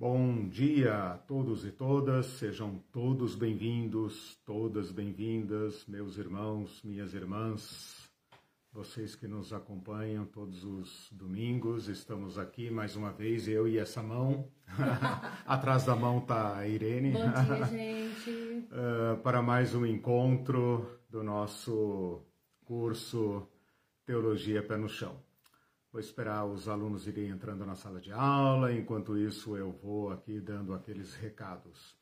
Bom dia a todos e todas, sejam todos bem-vindos, todas bem-vindas, meus irmãos, minhas irmãs, vocês que nos acompanham todos os domingos, estamos aqui mais uma vez, eu e essa mão. Atrás da mão está a Irene. Bom dia, gente. uh, para mais um encontro do nosso curso Teologia Pé no Chão. Vou esperar os alunos irem entrando na sala de aula, enquanto isso eu vou aqui dando aqueles recados.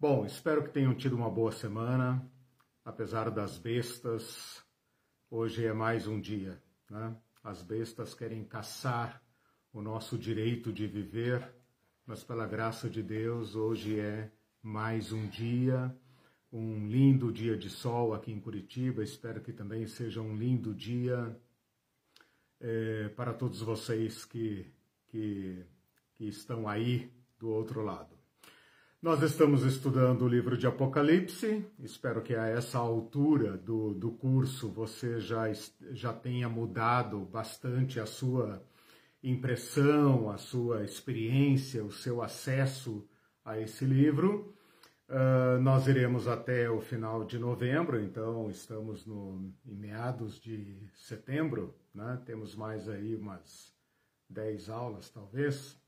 Bom, espero que tenham tido uma boa semana, apesar das bestas. Hoje é mais um dia, né? As bestas querem caçar o nosso direito de viver, mas pela graça de Deus, hoje é mais um dia, um lindo dia de sol aqui em Curitiba. Espero que também seja um lindo dia é, para todos vocês que, que, que estão aí do outro lado. Nós estamos estudando o livro de Apocalipse, espero que a essa altura do, do curso você já, já tenha mudado bastante a sua impressão, a sua experiência, o seu acesso a esse livro. Uh, nós iremos até o final de novembro, então estamos no, em meados de setembro, né? temos mais aí umas 10 aulas talvez.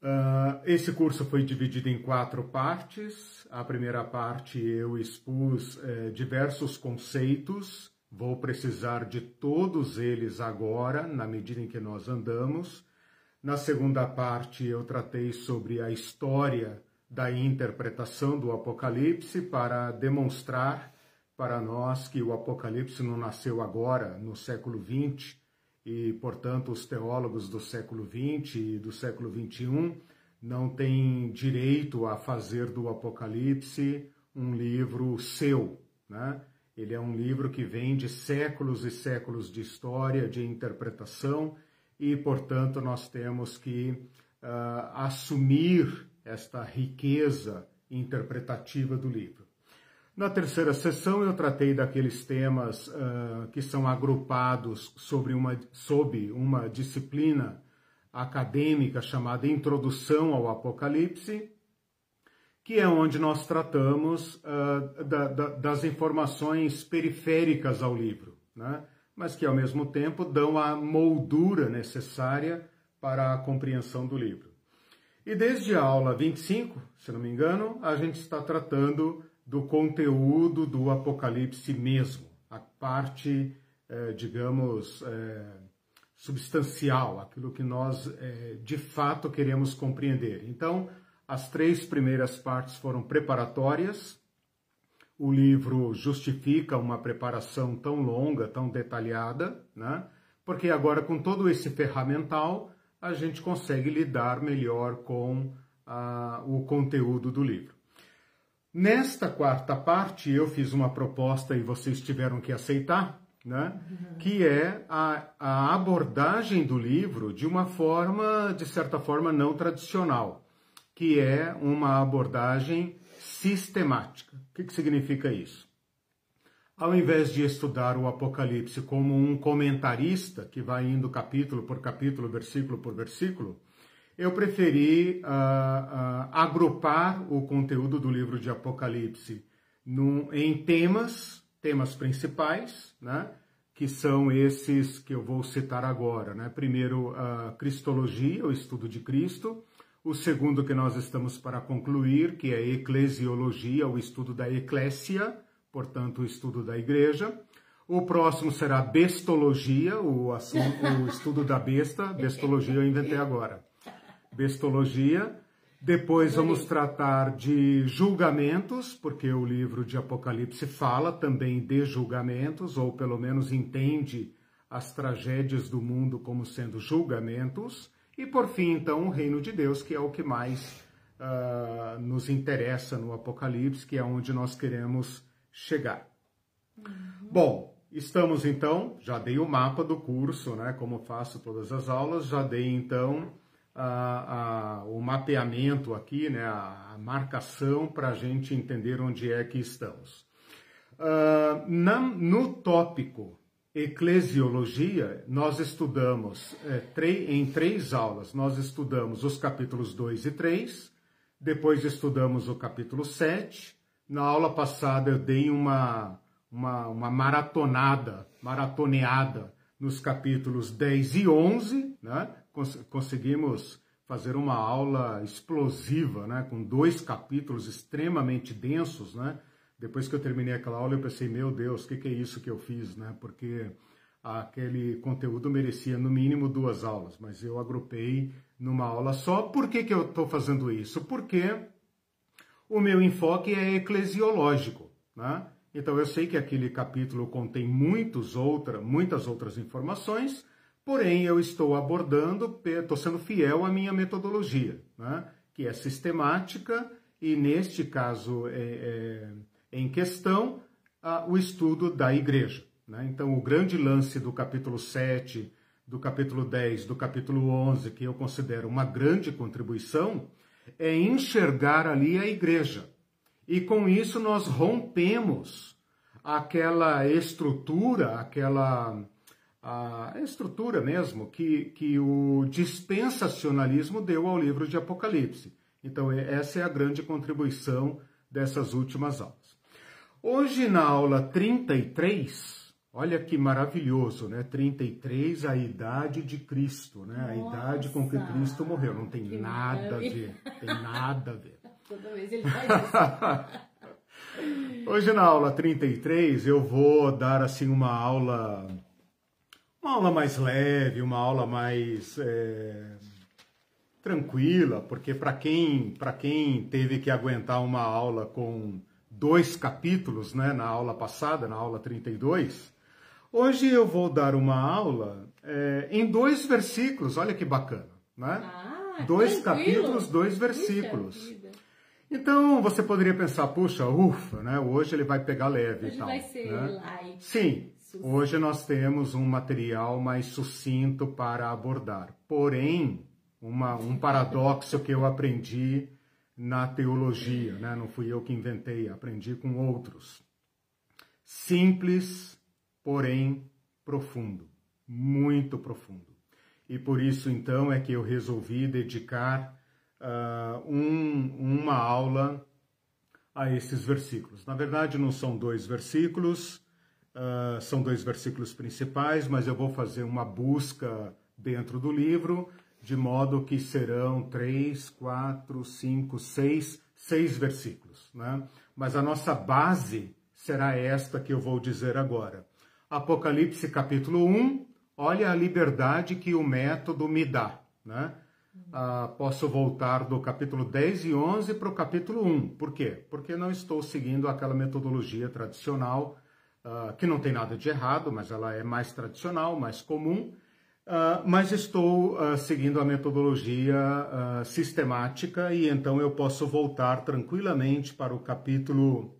Uh, esse curso foi dividido em quatro partes. A primeira parte eu expus uh, diversos conceitos, vou precisar de todos eles agora, na medida em que nós andamos. Na segunda parte eu tratei sobre a história da interpretação do Apocalipse para demonstrar para nós que o Apocalipse não nasceu agora, no século XX, e, portanto, os teólogos do século XX e do século XXI não têm direito a fazer do Apocalipse um livro seu, né? Ele é um livro que vem de séculos e séculos de história, de interpretação, e, portanto, nós temos que uh, assumir esta riqueza interpretativa do livro. Na terceira sessão, eu tratei daqueles temas uh, que são agrupados sobre uma, sob uma disciplina acadêmica chamada Introdução ao Apocalipse, que é onde nós tratamos uh, da, da, das informações periféricas ao livro, né? mas que ao mesmo tempo dão a moldura necessária para a compreensão do livro. E desde a aula 25, se não me engano, a gente está tratando do conteúdo do Apocalipse mesmo, a parte, eh, digamos, eh, substancial, aquilo que nós eh, de fato queremos compreender. Então, as três primeiras partes foram preparatórias. O livro justifica uma preparação tão longa, tão detalhada, né? porque agora, com todo esse ferramental, a gente consegue lidar melhor com ah, o conteúdo do livro. Nesta quarta parte, eu fiz uma proposta e vocês tiveram que aceitar, né? Uhum. que é a, a, abordagem do livro de uma forma, de certa forma, não tradicional, que é uma abordagem sistemática. O que, que significa isso? Ao invés de estudar o Apocalipse como um comentarista que vai indo capítulo por capítulo, versículo por versículo, eu preferi uh, uh, agrupar o conteúdo do livro de Apocalipse em temas, temas principais, né, que são esses que eu vou citar agora. Né? Primeiro, a Cristologia, o estudo de Cristo. O segundo que nós estamos para concluir, que é a Eclesiologia, o estudo da Eclésia portanto, o estudo da igreja. O próximo será bestologia, o, assunto, o estudo da besta. Bestologia eu inventei agora. Bestologia. Depois vamos tratar de julgamentos, porque o livro de Apocalipse fala também de julgamentos, ou pelo menos entende as tragédias do mundo como sendo julgamentos. E por fim, então, o reino de Deus, que é o que mais uh, nos interessa no Apocalipse, que é onde nós queremos chegar. Uhum. Bom, estamos então, já dei o mapa do curso, né? Como faço todas as aulas, já dei então a, a, o mapeamento aqui, né? A, marcação para a gente entender onde é que estamos. Uh, na, no tópico eclesiologia, nós estudamos é, em três aulas. Nós estudamos os capítulos 2 e 3, depois estudamos o capítulo 7. Na aula passada eu dei uma, uma, uma maratonada, maratoneada nos capítulos 10 e 11, né? Cons conseguimos fazer uma aula explosiva, né? com dois capítulos extremamente densos, né? Depois que eu terminei aquela aula, eu pensei, meu Deus, o que, que, é isso que eu fiz, né? Porque aquele conteúdo merecia no mínimo duas aulas, mas eu agrupei numa aula só. Por que, que eu estou fazendo isso? Porque o meu enfoque é eclesiológico, né? Então eu sei que aquele capítulo contém muitos outra, muitas outras informações, porém eu estou abordando, estou sendo fiel à minha metodologia, né? que é sistemática e neste caso é, é em questão o estudo da igreja. Né? Então, o grande lance do capítulo 7, do capítulo 10, do capítulo 11, que eu considero uma grande contribuição, é enxergar ali a igreja. E com isso nós rompemos aquela estrutura, aquela a estrutura mesmo que, que o dispensacionalismo deu ao livro de Apocalipse. Então, essa é a grande contribuição dessas últimas aulas. Hoje, na aula 33, olha que maravilhoso, né? 33, a idade de Cristo, né? a idade com que Cristo morreu. Não tem nada maravilha. a ver, tem nada a ver. Toda vez ele faz isso. Hoje, na aula 33, eu vou dar assim uma aula, uma aula mais leve, uma aula mais é, tranquila, porque para quem, quem teve que aguentar uma aula com dois capítulos né, na aula passada, na aula 32. Hoje eu vou dar uma aula é, em dois versículos, olha que bacana, né? Ah, dois tranquilo. capítulos, dois versículos. Então você poderia pensar, puxa, ufa, né? Hoje ele vai pegar leve hoje e tal. Vai ser né? light. Sim, hoje nós temos um material mais sucinto para abordar. Porém, uma, um paradoxo que eu aprendi na teologia, né? não fui eu que inventei, aprendi com outros. Simples, porém profundo, muito profundo. E por isso então é que eu resolvi dedicar uh, um, uma aula a esses versículos. Na verdade, não são dois versículos, uh, são dois versículos principais, mas eu vou fazer uma busca dentro do livro de modo que serão três, quatro, cinco, seis, seis versículos. Né? Mas a nossa base será esta que eu vou dizer agora. Apocalipse capítulo 1, olha a liberdade que o método me dá. Né? Ah, posso voltar do capítulo 10 e 11 para o capítulo 1. Por quê? Porque não estou seguindo aquela metodologia tradicional, ah, que não tem nada de errado, mas ela é mais tradicional, mais comum, Uh, mas estou uh, seguindo a metodologia uh, sistemática e então eu posso voltar tranquilamente para o capítulo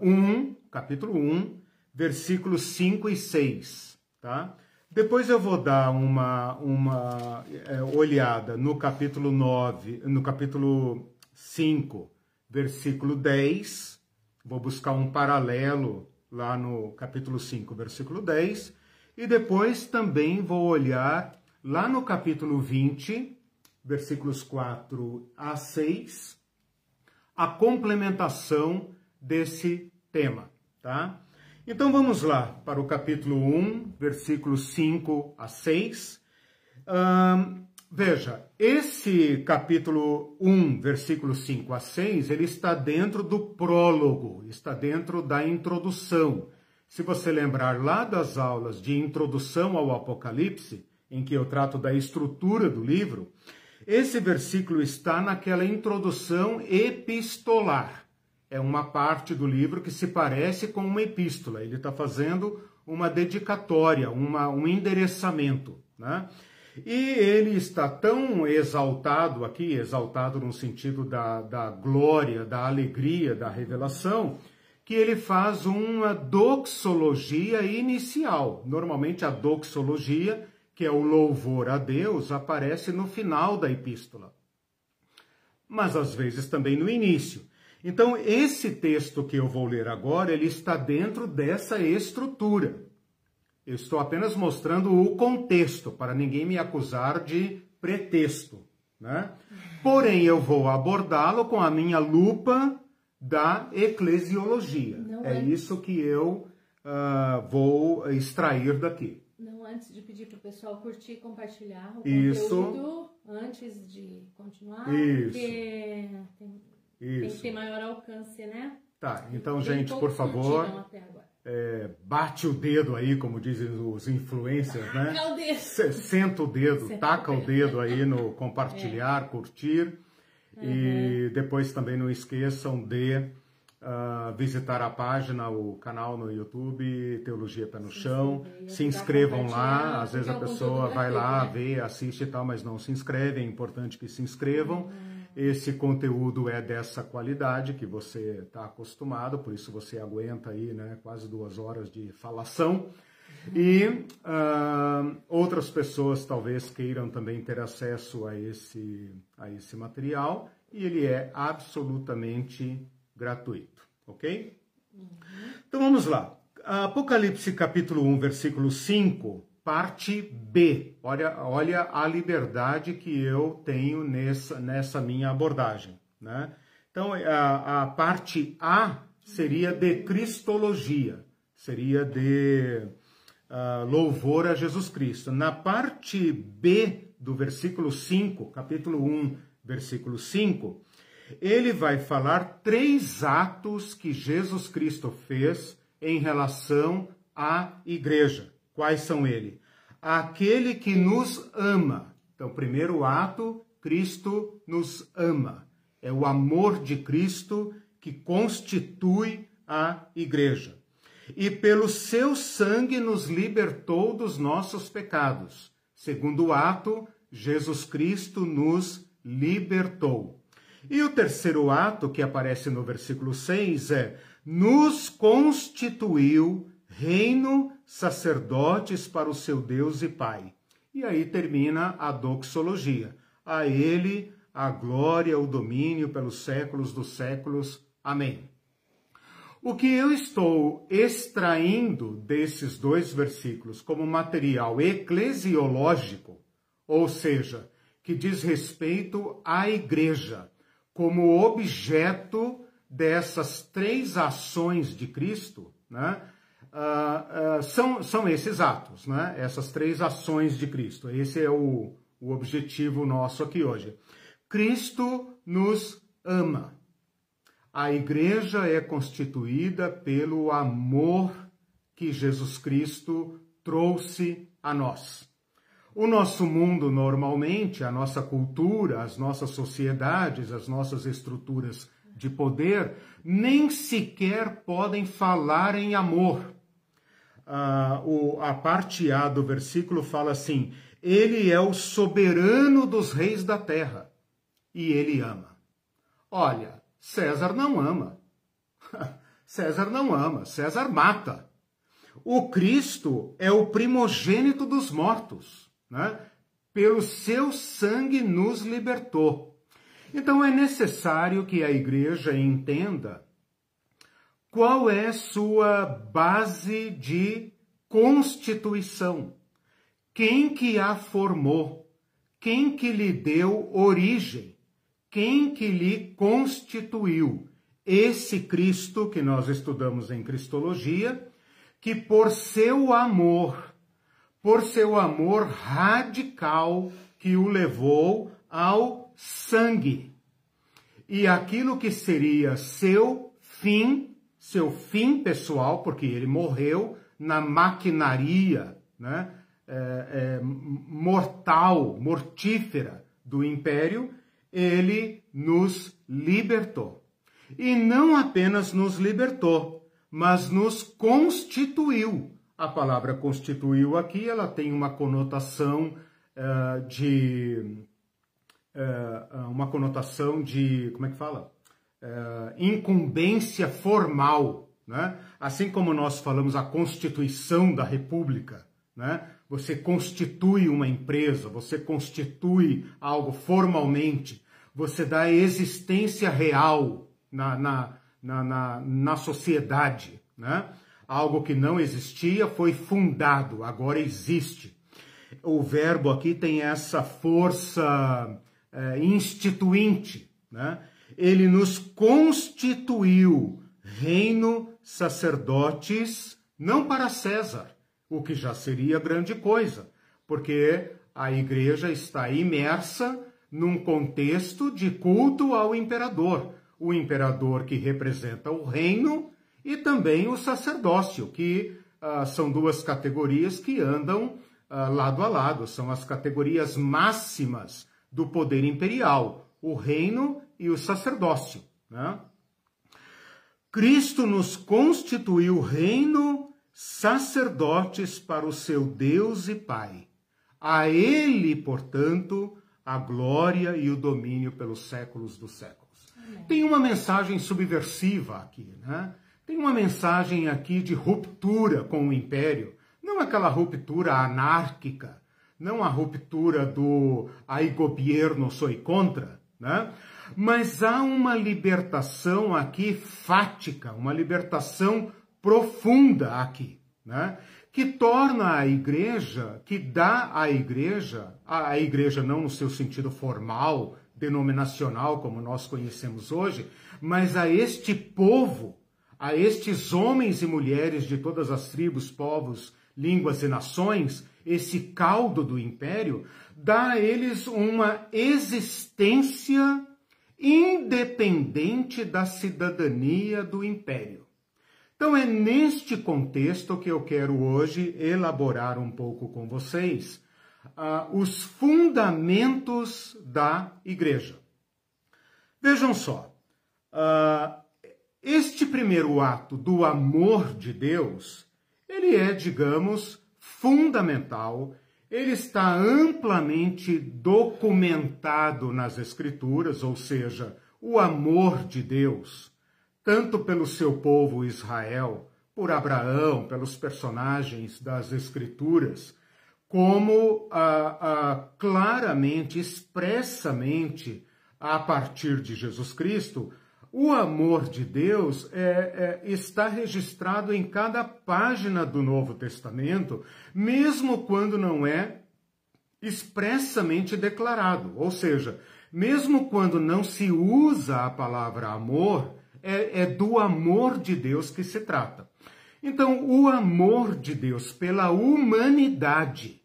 1, capítulo 1, versículos 5 e 6, tá? Depois eu vou dar uma, uma é, olhada no capítulo 9, no capítulo 5, versículo 10, vou buscar um paralelo lá no capítulo 5, versículo 10, e depois também vou olhar lá no capítulo 20, versículos 4 a 6, a complementação desse tema, tá? Então vamos lá para o capítulo 1, versículos 5 a 6. Veja, esse capítulo 1, versículos 5 a 6, ele está dentro do prólogo, está dentro da introdução. Se você lembrar lá das aulas de introdução ao Apocalipse, em que eu trato da estrutura do livro, esse versículo está naquela introdução epistolar. É uma parte do livro que se parece com uma epístola. Ele está fazendo uma dedicatória, uma, um endereçamento. Né? E ele está tão exaltado aqui, exaltado no sentido da, da glória, da alegria, da revelação, que ele faz uma doxologia inicial. Normalmente a doxologia, que é o louvor a Deus, aparece no final da epístola. Mas às vezes também no início. Então, esse texto que eu vou ler agora, ele está dentro dessa estrutura, Eu estou apenas mostrando o contexto, para ninguém me acusar de pretexto. Né? Porém, eu vou abordá-lo com a minha lupa da eclesiologia. Não é isso que eu uh, vou extrair daqui. Não antes de pedir para o pessoal curtir e compartilhar o isso. conteúdo, antes de continuar, isso. porque tem, isso. tem que ter maior alcance, né? Tá, então, gente, por favor, é, bate o dedo aí, como dizem os influencers, né? Taca o dedo. Senta o dedo, Senta taca o dedo aí no compartilhar, é. curtir. Uhum. E depois também não esqueçam de uh, visitar a página, o canal no YouTube, Teologia Pé no Chão. Se inscrevam lá, às vezes a pessoa vai lá, né? vê, assiste e tal, mas não se inscreve, é importante que se inscrevam. Uhum. Esse conteúdo é dessa qualidade que você está acostumado, por isso você aguenta aí né, quase duas horas de falação. E uh, outras pessoas talvez queiram também ter acesso a esse, a esse material e ele é absolutamente gratuito, ok? Uhum. Então vamos lá. Apocalipse capítulo 1, versículo 5 Parte B. Olha, olha a liberdade que eu tenho nessa, nessa minha abordagem. Né? Então, a, a parte A seria de Cristologia, seria de uh, louvor a Jesus Cristo. Na parte B do versículo 5, capítulo 1, versículo 5, ele vai falar três atos que Jesus Cristo fez em relação à igreja. Quais são eles? Aquele que nos ama. Então, primeiro ato, Cristo nos ama. É o amor de Cristo que constitui a igreja. E pelo seu sangue nos libertou dos nossos pecados. Segundo ato, Jesus Cristo nos libertou. E o terceiro ato, que aparece no versículo 6, é: nos constituiu reino, sacerdotes para o seu Deus e Pai. E aí termina a doxologia. A ele a glória, o domínio pelos séculos dos séculos. Amém. O que eu estou extraindo desses dois versículos como material eclesiológico, ou seja, que diz respeito à igreja, como objeto dessas três ações de Cristo, né? Uh, uh, são, são esses atos, né? essas três ações de Cristo. Esse é o, o objetivo nosso aqui hoje. Cristo nos ama. A igreja é constituída pelo amor que Jesus Cristo trouxe a nós. O nosso mundo, normalmente, a nossa cultura, as nossas sociedades, as nossas estruturas de poder, nem sequer podem falar em amor a, o, a parte A do versículo fala assim: Ele é o soberano dos reis da terra e ele ama. Olha, César não ama. César não ama, César mata. O Cristo é o primogênito dos mortos, né? Pelo seu sangue nos libertou. Então é necessário que a igreja entenda qual é sua base de constituição? Quem que a formou? Quem que lhe deu origem? Quem que lhe constituiu? Esse Cristo que nós estudamos em Cristologia, que por seu amor, por seu amor radical que o levou ao sangue. E aquilo que seria seu fim seu fim pessoal, porque ele morreu na maquinaria né, é, é, mortal, mortífera do império, ele nos libertou. E não apenas nos libertou, mas nos constituiu. A palavra constituiu aqui, ela tem uma conotação uh, de. Uh, uma conotação de. Como é que fala? Uh, incumbência formal, né? assim como nós falamos a Constituição da República, né? você constitui uma empresa, você constitui algo formalmente, você dá existência real na, na, na, na, na sociedade. Né? algo que não existia foi fundado, agora existe. O verbo aqui tem essa força é, instituinte, né? Ele nos constituiu reino, sacerdotes, não para César, o que já seria grande coisa, porque a igreja está imersa num contexto de culto ao imperador, o imperador que representa o reino e também o sacerdócio, que uh, são duas categorias que andam uh, lado a lado, são as categorias máximas do poder imperial, o reino e o sacerdócio. Né? Cristo nos constituiu reino, sacerdotes para o seu Deus e Pai. A Ele, portanto, a glória e o domínio pelos séculos dos séculos. Tem uma mensagem subversiva aqui, né? Tem uma mensagem aqui de ruptura com o império, não aquela ruptura anárquica, não a ruptura do ai governo sou contra, né? Mas há uma libertação aqui fática, uma libertação profunda aqui, né? Que torna a igreja, que dá à igreja, a igreja não no seu sentido formal, denominacional como nós conhecemos hoje, mas a este povo, a estes homens e mulheres de todas as tribos, povos, línguas e nações, esse caldo do império, dá a eles uma existência independente da cidadania do império. Então é neste contexto que eu quero hoje elaborar um pouco com vocês uh, os fundamentos da igreja. Vejam só, uh, este primeiro ato do amor de Deus, ele é, digamos, fundamental, ele está amplamente documentado nas Escrituras, ou seja, o amor de Deus, tanto pelo seu povo Israel, por Abraão, pelos personagens das Escrituras, como ah, ah, claramente, expressamente, a partir de Jesus Cristo, o amor de Deus é, é, está registrado em cada página do Novo Testamento, mesmo quando não é expressamente declarado. Ou seja, mesmo quando não se usa a palavra amor, é, é do amor de Deus que se trata. Então, o amor de Deus pela humanidade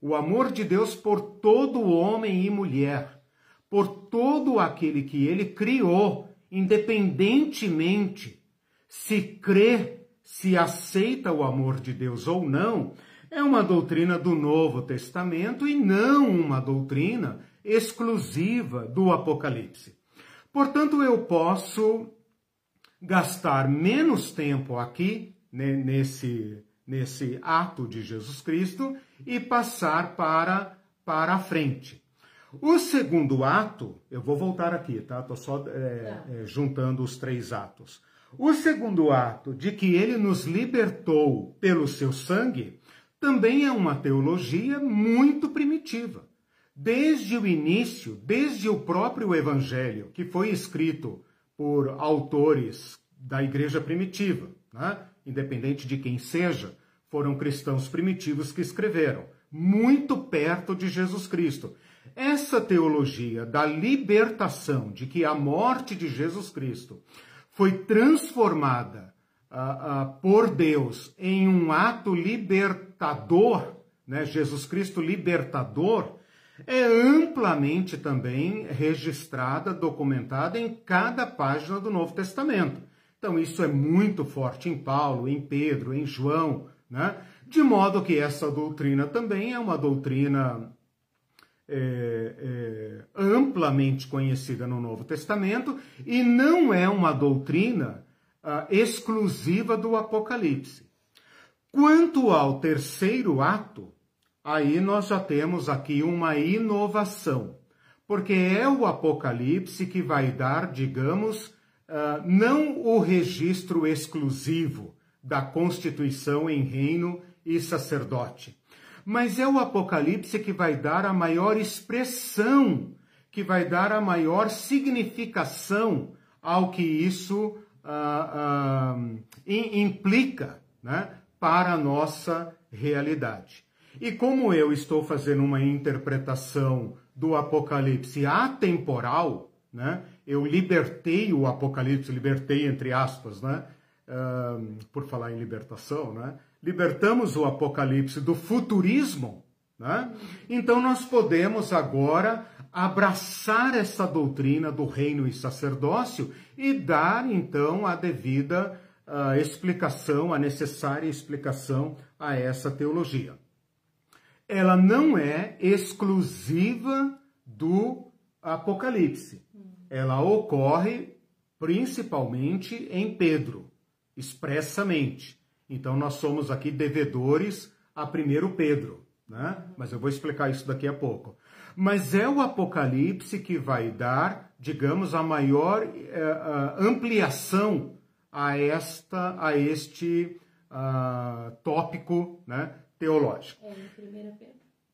o amor de Deus por todo homem e mulher, por todo aquele que ele criou, independentemente se crê, se aceita o amor de Deus ou não, é uma doutrina do Novo Testamento e não uma doutrina exclusiva do Apocalipse. Portanto, eu posso gastar menos tempo aqui, né, nesse nesse ato de Jesus Cristo e passar para, para a frente. O segundo ato, eu vou voltar aqui, tá? Estou só é, é, juntando os três atos. O segundo ato, de que ele nos libertou pelo seu sangue, também é uma teologia muito primitiva. Desde o início, desde o próprio Evangelho, que foi escrito por autores da igreja primitiva, né? independente de quem seja, foram cristãos primitivos que escreveram, muito perto de Jesus Cristo. Essa teologia da libertação, de que a morte de Jesus Cristo foi transformada uh, uh, por Deus em um ato libertador, né? Jesus Cristo libertador, é amplamente também registrada, documentada em cada página do Novo Testamento. Então, isso é muito forte em Paulo, em Pedro, em João, né? De modo que essa doutrina também é uma doutrina é, é, amplamente conhecida no Novo Testamento e não é uma doutrina ah, exclusiva do Apocalipse. Quanto ao terceiro ato, aí nós já temos aqui uma inovação, porque é o Apocalipse que vai dar, digamos, ah, não o registro exclusivo da constituição em reino e sacerdote. Mas é o Apocalipse que vai dar a maior expressão, que vai dar a maior significação ao que isso ah, ah, implica né, para a nossa realidade. E como eu estou fazendo uma interpretação do Apocalipse atemporal, né, eu libertei o Apocalipse, libertei entre aspas, né, uh, por falar em libertação, né, libertamos o Apocalipse do futurismo, né, então nós podemos agora abraçar essa doutrina do reino e sacerdócio e dar então a devida uh, explicação, a necessária explicação a essa teologia. Ela não é exclusiva do Apocalipse. Ela ocorre principalmente em Pedro, expressamente. Então nós somos aqui devedores a primeiro Pedro, né? Mas eu vou explicar isso daqui a pouco mas é o Apocalipse que vai dar, digamos, a maior uh, ampliação a esta, a este uh, tópico né, teológico. É, em 1 Pedro.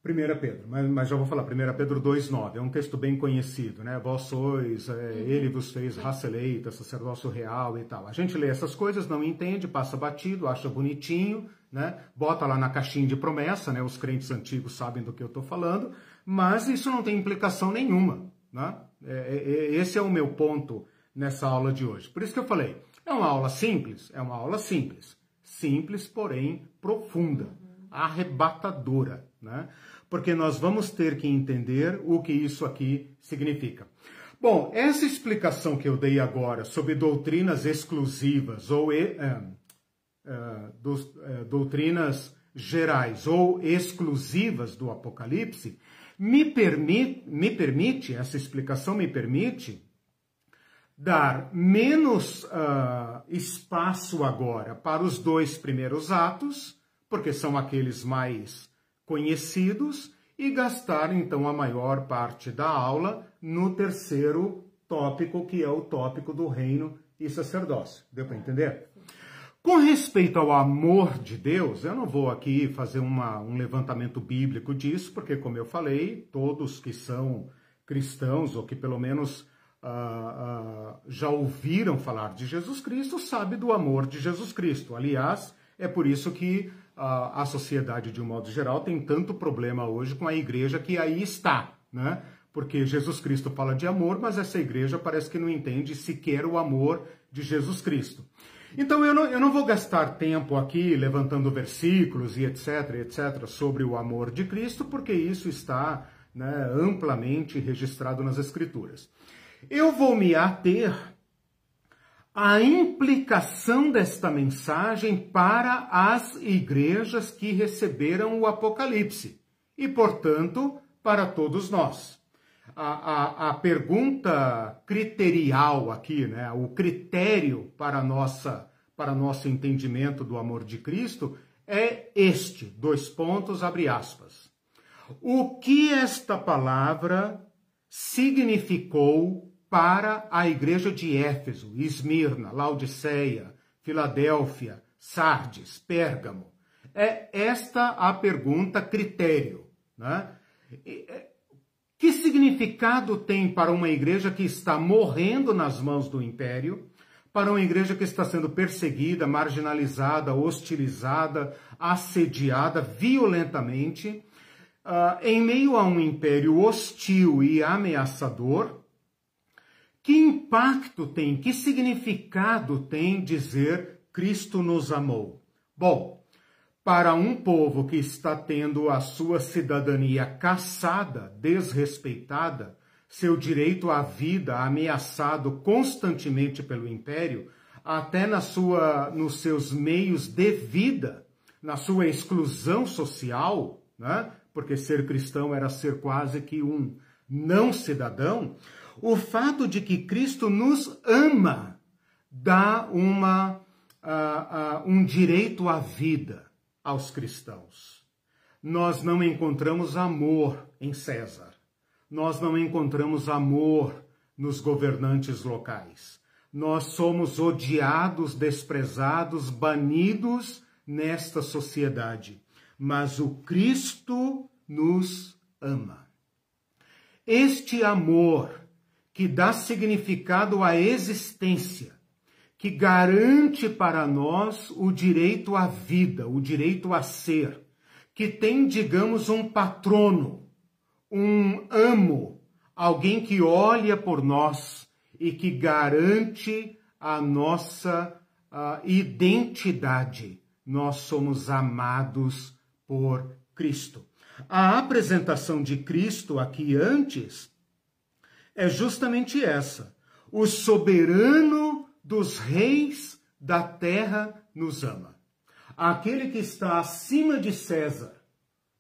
1 Pedro, mas, mas já vou falar, 1 Pedro 2,9, é um texto bem conhecido, né? Vós sois, é, uhum. ele vos fez raça eleita, sacerdócio real e tal. A gente lê essas coisas, não entende, passa batido, acha bonitinho, né? Bota lá na caixinha de promessa, né? Os crentes antigos sabem do que eu estou falando, mas isso não tem implicação nenhuma. Né? É, é, é, esse é o meu ponto nessa aula de hoje. Por isso que eu falei, é uma aula simples? É uma aula simples. Simples, porém profunda, arrebatadora, né? Porque nós vamos ter que entender o que isso aqui significa. Bom, essa explicação que eu dei agora sobre doutrinas exclusivas ou é, é, é, doutrinas gerais ou exclusivas do Apocalipse, me permite, me permite, essa explicação me permite dar menos uh, espaço agora para os dois primeiros atos, porque são aqueles mais conhecidos, e gastar então a maior parte da aula no terceiro tópico, que é o tópico do reino e sacerdócio. Deu para entender? Com respeito ao amor de Deus, eu não vou aqui fazer uma, um levantamento bíblico disso, porque, como eu falei, todos que são cristãos, ou que pelo menos uh, uh, já ouviram falar de Jesus Cristo, sabem do amor de Jesus Cristo. Aliás, é por isso que a sociedade, de um modo geral, tem tanto problema hoje com a igreja que aí está, né? Porque Jesus Cristo fala de amor, mas essa igreja parece que não entende sequer o amor de Jesus Cristo. Então eu não, eu não vou gastar tempo aqui levantando versículos e etc, etc, sobre o amor de Cristo, porque isso está né, amplamente registrado nas Escrituras. Eu vou me ater à implicação desta mensagem para as igrejas que receberam o Apocalipse e, portanto, para todos nós. A, a, a, pergunta criterial aqui, né, o critério para nossa para nosso entendimento do amor de Cristo é este, dois pontos, abre aspas. O que esta palavra significou para a igreja de Éfeso, Esmirna, Laodiceia, Filadélfia, Sardes, Pérgamo? É esta a pergunta critério. Né? É, que significado tem para uma igreja que está morrendo nas mãos do império? para uma igreja que está sendo perseguida, marginalizada, hostilizada, assediada violentamente, uh, em meio a um império hostil e ameaçador. Que impacto tem, que significado tem dizer Cristo nos amou? Bom, para um povo que está tendo a sua cidadania caçada, desrespeitada, seu direito à vida ameaçado constantemente pelo império, até na sua, nos seus meios de vida, na sua exclusão social, né? porque ser cristão era ser quase que um não cidadão, o fato de que Cristo nos ama dá uma, uh, uh, um direito à vida aos cristãos. Nós não encontramos amor em César nós não encontramos amor nos governantes locais. Nós somos odiados, desprezados, banidos nesta sociedade. Mas o Cristo nos ama. Este amor que dá significado à existência, que garante para nós o direito à vida, o direito a ser, que tem, digamos, um patrono, um amo, alguém que olha por nós e que garante a nossa uh, identidade. Nós somos amados por Cristo. A apresentação de Cristo aqui antes é justamente essa. O soberano dos reis da terra nos ama. Aquele que está acima de César,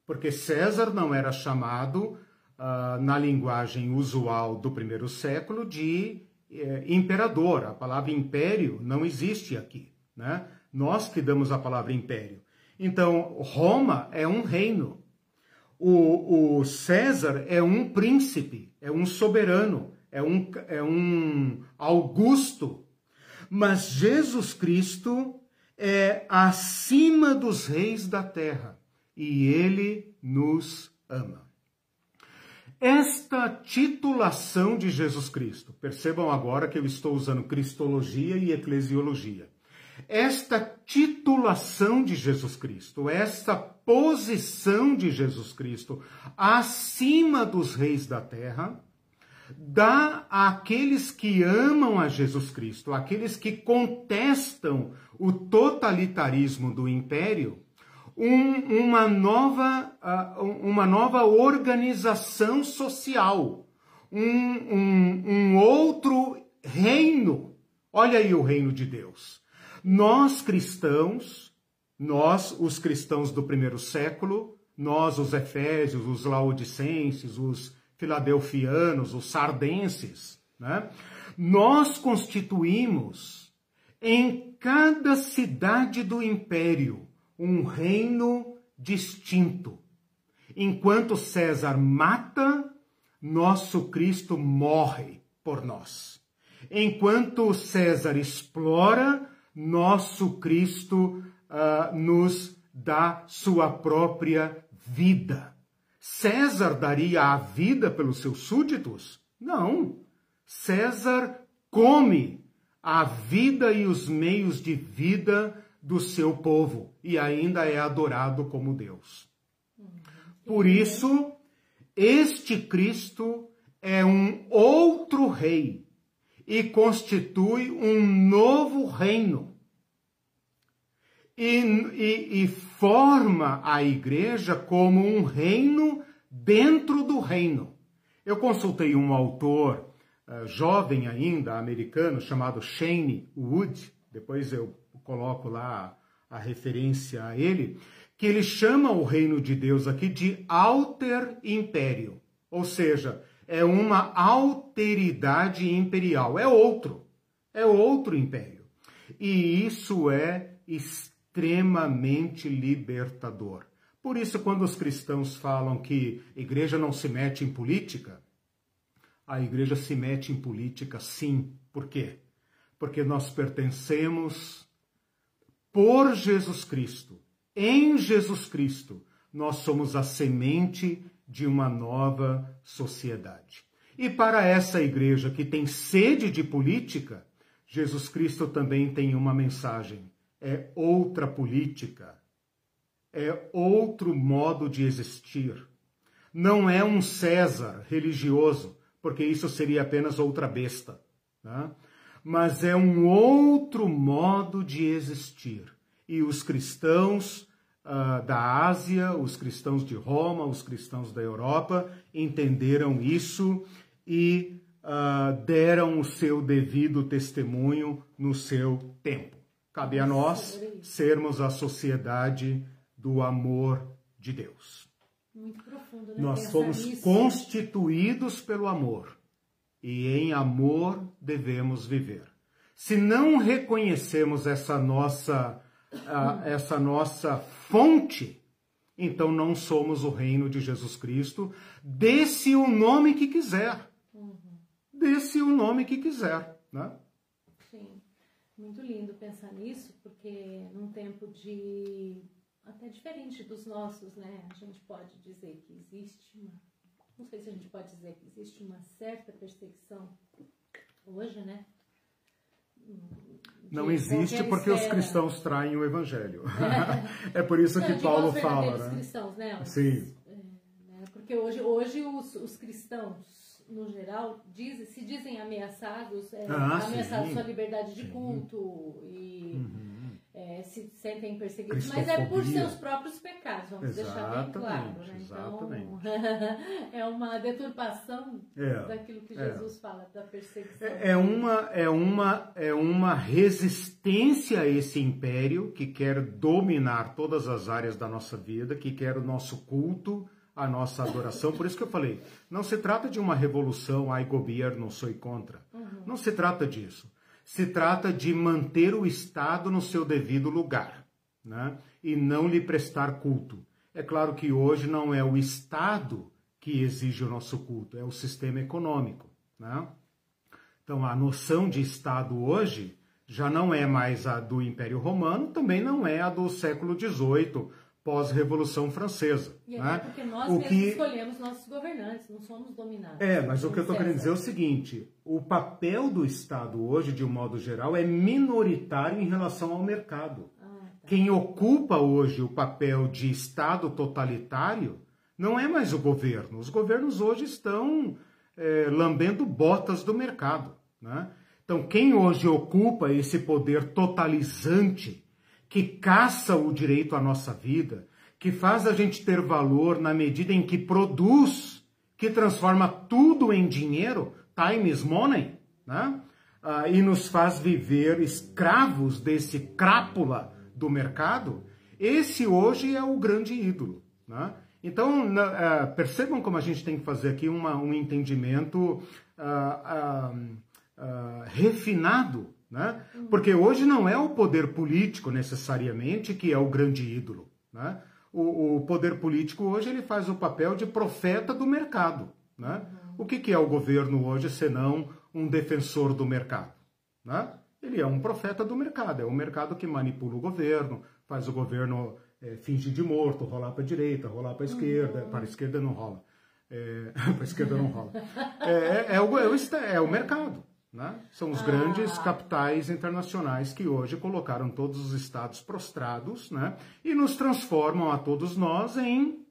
porque César não era chamado, uh, na linguagem usual do primeiro século, de eh, imperador. A palavra império não existe aqui. Né? Nós que damos a palavra império. Então, Roma é um reino. O, o César é um príncipe, é um soberano, é um, é um Augusto. Mas Jesus Cristo é acima dos reis da terra e ele nos ama. Esta titulação de Jesus Cristo, percebam agora que eu estou usando cristologia e eclesiologia. Esta titulação de Jesus Cristo, esta posição de Jesus Cristo acima dos reis da terra, dá àqueles que amam a Jesus Cristo, àqueles que contestam o totalitarismo do império, um, uma, nova, uh, uma nova organização social, um, um, um outro reino. Olha aí o reino de Deus. Nós cristãos, nós, os cristãos do primeiro século, nós, os efésios, os laodicenses, os filadelfianos, os sardenses, né? nós constituímos em cada cidade do império um reino distinto. Enquanto César mata, nosso Cristo morre por nós. Enquanto César explora, nosso Cristo uh, nos dá sua própria vida. César daria a vida pelos seus súditos? Não. César come a vida e os meios de vida do seu povo e ainda é adorado como Deus. Por isso, este Cristo é um outro rei e constitui um novo reino. E, e, e, forma a igreja como um reino dentro do reino. Eu consultei um autor uh, jovem ainda, americano, chamado Shane Wood, depois eu coloco lá a referência a ele, que ele chama o reino de Deus aqui de alter império, ou seja, é uma alteridade imperial, é outro, é outro império. E isso é extremamente libertador. Por isso, quando os cristãos falam que a igreja não se mete em política, a igreja se mete em política sim. Por quê? Porque nós pertencemos por Jesus Cristo, em Jesus Cristo, nós somos a semente de uma nova sociedade. E para essa igreja que tem sede de política, Jesus Cristo também tem uma mensagem. É outra política. É outro modo de existir. Não é um César religioso, porque isso seria apenas outra besta. Né? mas é um outro modo de existir. E os cristãos uh, da Ásia, os cristãos de Roma, os cristãos da Europa entenderam isso e uh, deram o seu devido testemunho no seu tempo. Cabe a nós sermos a sociedade do amor de Deus. Muito profundo, né? Nós fomos constituídos pelo amor e em amor devemos viver. Se não reconhecemos essa nossa, uh, essa nossa fonte, então não somos o reino de Jesus Cristo. Dê-se o nome que quiser. Uhum. Dê-se o nome que quiser. Né? Sim, muito lindo pensar nisso, porque num tempo de até diferente dos nossos, né? A gente pode dizer que existe uma não sei se a gente pode dizer que existe uma certa perseguição hoje, né? Não existe porque os cristãos traem o evangelho. É, por isso que Paulo fala, né? cristãos, né? Os, Sim. É, né? Porque hoje, hoje os, os cristãos, no geral, diz, se dizem ameaçados, é, ah, ameaçados sua liberdade de culto e uhum é, se sentem perseguidos, mas é por seus próprios pecados, vamos exatamente, deixar bem claro. Né? Então, é uma deturpação é, daquilo que é. Jesus fala, da perseguição. É, é, uma, é, uma, é uma resistência a esse império que quer dominar todas as áreas da nossa vida, que quer o nosso culto, a nossa adoração. Por isso que eu falei, não se trata de uma revolução, ai governo, sou contra. Uhum. Não se trata disso se trata de manter o Estado no seu devido lugar né? e não lhe prestar culto. É claro que hoje não é o Estado que exige o nosso culto, é o sistema econômico. Né? Então, a noção de Estado hoje já não é mais a do Império Romano, também não é a do século XVIII pós-Revolução Francesa. E né? porque nós o que... escolhemos nossos governantes, não somos dominados. É, mas o que eu estou querendo dizer é o seguinte: o papel do Estado hoje, de um modo geral, é minoritário em relação ao mercado. Ah, tá. Quem ocupa hoje o papel de Estado totalitário não é mais o governo. Os governos hoje estão é, lambendo botas do mercado. Né? Então, quem hoje ocupa esse poder totalizante que caça o direito à nossa vida, que faz a gente ter valor na medida em que produz, que transforma tudo em dinheiro, time is money, né? Ah, e nos faz viver escravos desse crápula do mercado, esse hoje é o grande ídolo. Né? Então, uh, percebam como a gente tem que fazer aqui uma, um entendimento uh, uh, refinado né? Porque hoje não é o poder político necessariamente que é o grande ídolo. Né? O, o poder político hoje ele faz o papel de profeta do mercado. Né? O que, que é o governo hoje senão um defensor do mercado? Né? Ele é um profeta do mercado, é o mercado que manipula o governo, faz o governo é, fingir de morto, rolar para a direita, rolar para a esquerda, uhum. para a esquerda não rola. É, para a esquerda não rola. É, é, é, o, é, o, é o mercado. Né? São os ah. grandes capitais internacionais que hoje colocaram todos os estados prostrados né? e nos transformam a todos nós em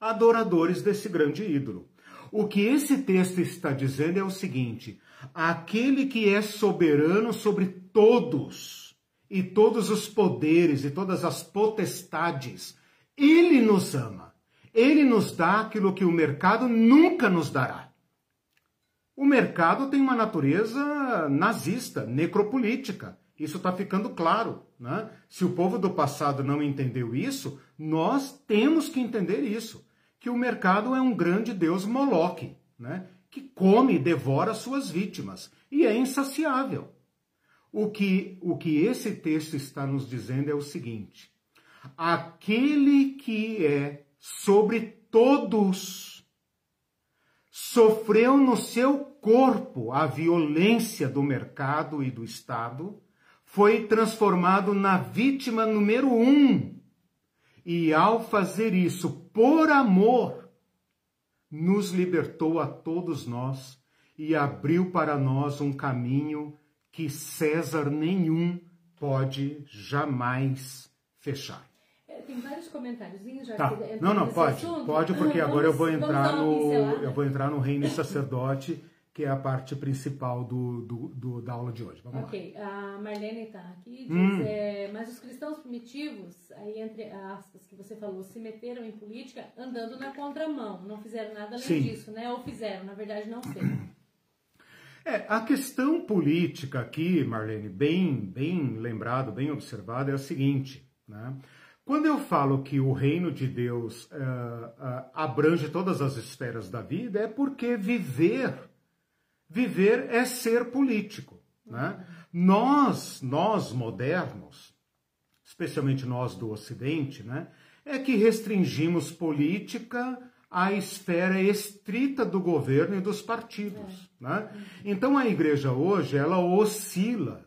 adoradores desse grande ídolo. O que esse texto está dizendo é o seguinte: aquele que é soberano sobre todos e todos os poderes e todas as potestades, ele nos ama. Ele nos dá aquilo que o mercado nunca nos dará. O mercado tem uma natureza nazista, necropolítica. Isso está ficando claro. Né? Se o povo do passado não entendeu isso, nós temos que entender isso. Que o mercado é um grande deus Moloque, né? que come e devora suas vítimas e é insaciável. O que, o que esse texto está nos dizendo é o seguinte: aquele que é sobre todos sofreu no seu corpo a violência do mercado e do Estado, foi transformado na vítima número um. E ao fazer isso por amor, nos libertou a todos nós e abriu para nós um caminho que César nenhum pode jamais fechar tem vários comentários. Já tá. Não, não, pode. Assunto. Pode, porque agora eu vou entrar no. Eu vou entrar no reino sacerdote, que é a parte principal do, do, do da aula de hoje. Vamos ok. lá. A Marlene está aqui, diz, hum. é, mas os cristãos primitivos, aí entre aspas que você falou, se meteram em política andando na contramão. Não fizeram nada além Sim. disso, né? Ou fizeram, na verdade não fez. É, a questão política aqui, Marlene, bem, bem lembrado, bem observado, é a seguinte, né? Quando eu falo que o reino de Deus uh, uh, abrange todas as esferas da vida, é porque viver, viver é ser político. Né? Nós, nós modernos, especialmente nós do Ocidente, né, é que restringimos política à esfera estrita do governo e dos partidos. É. Né? Então a igreja hoje ela oscila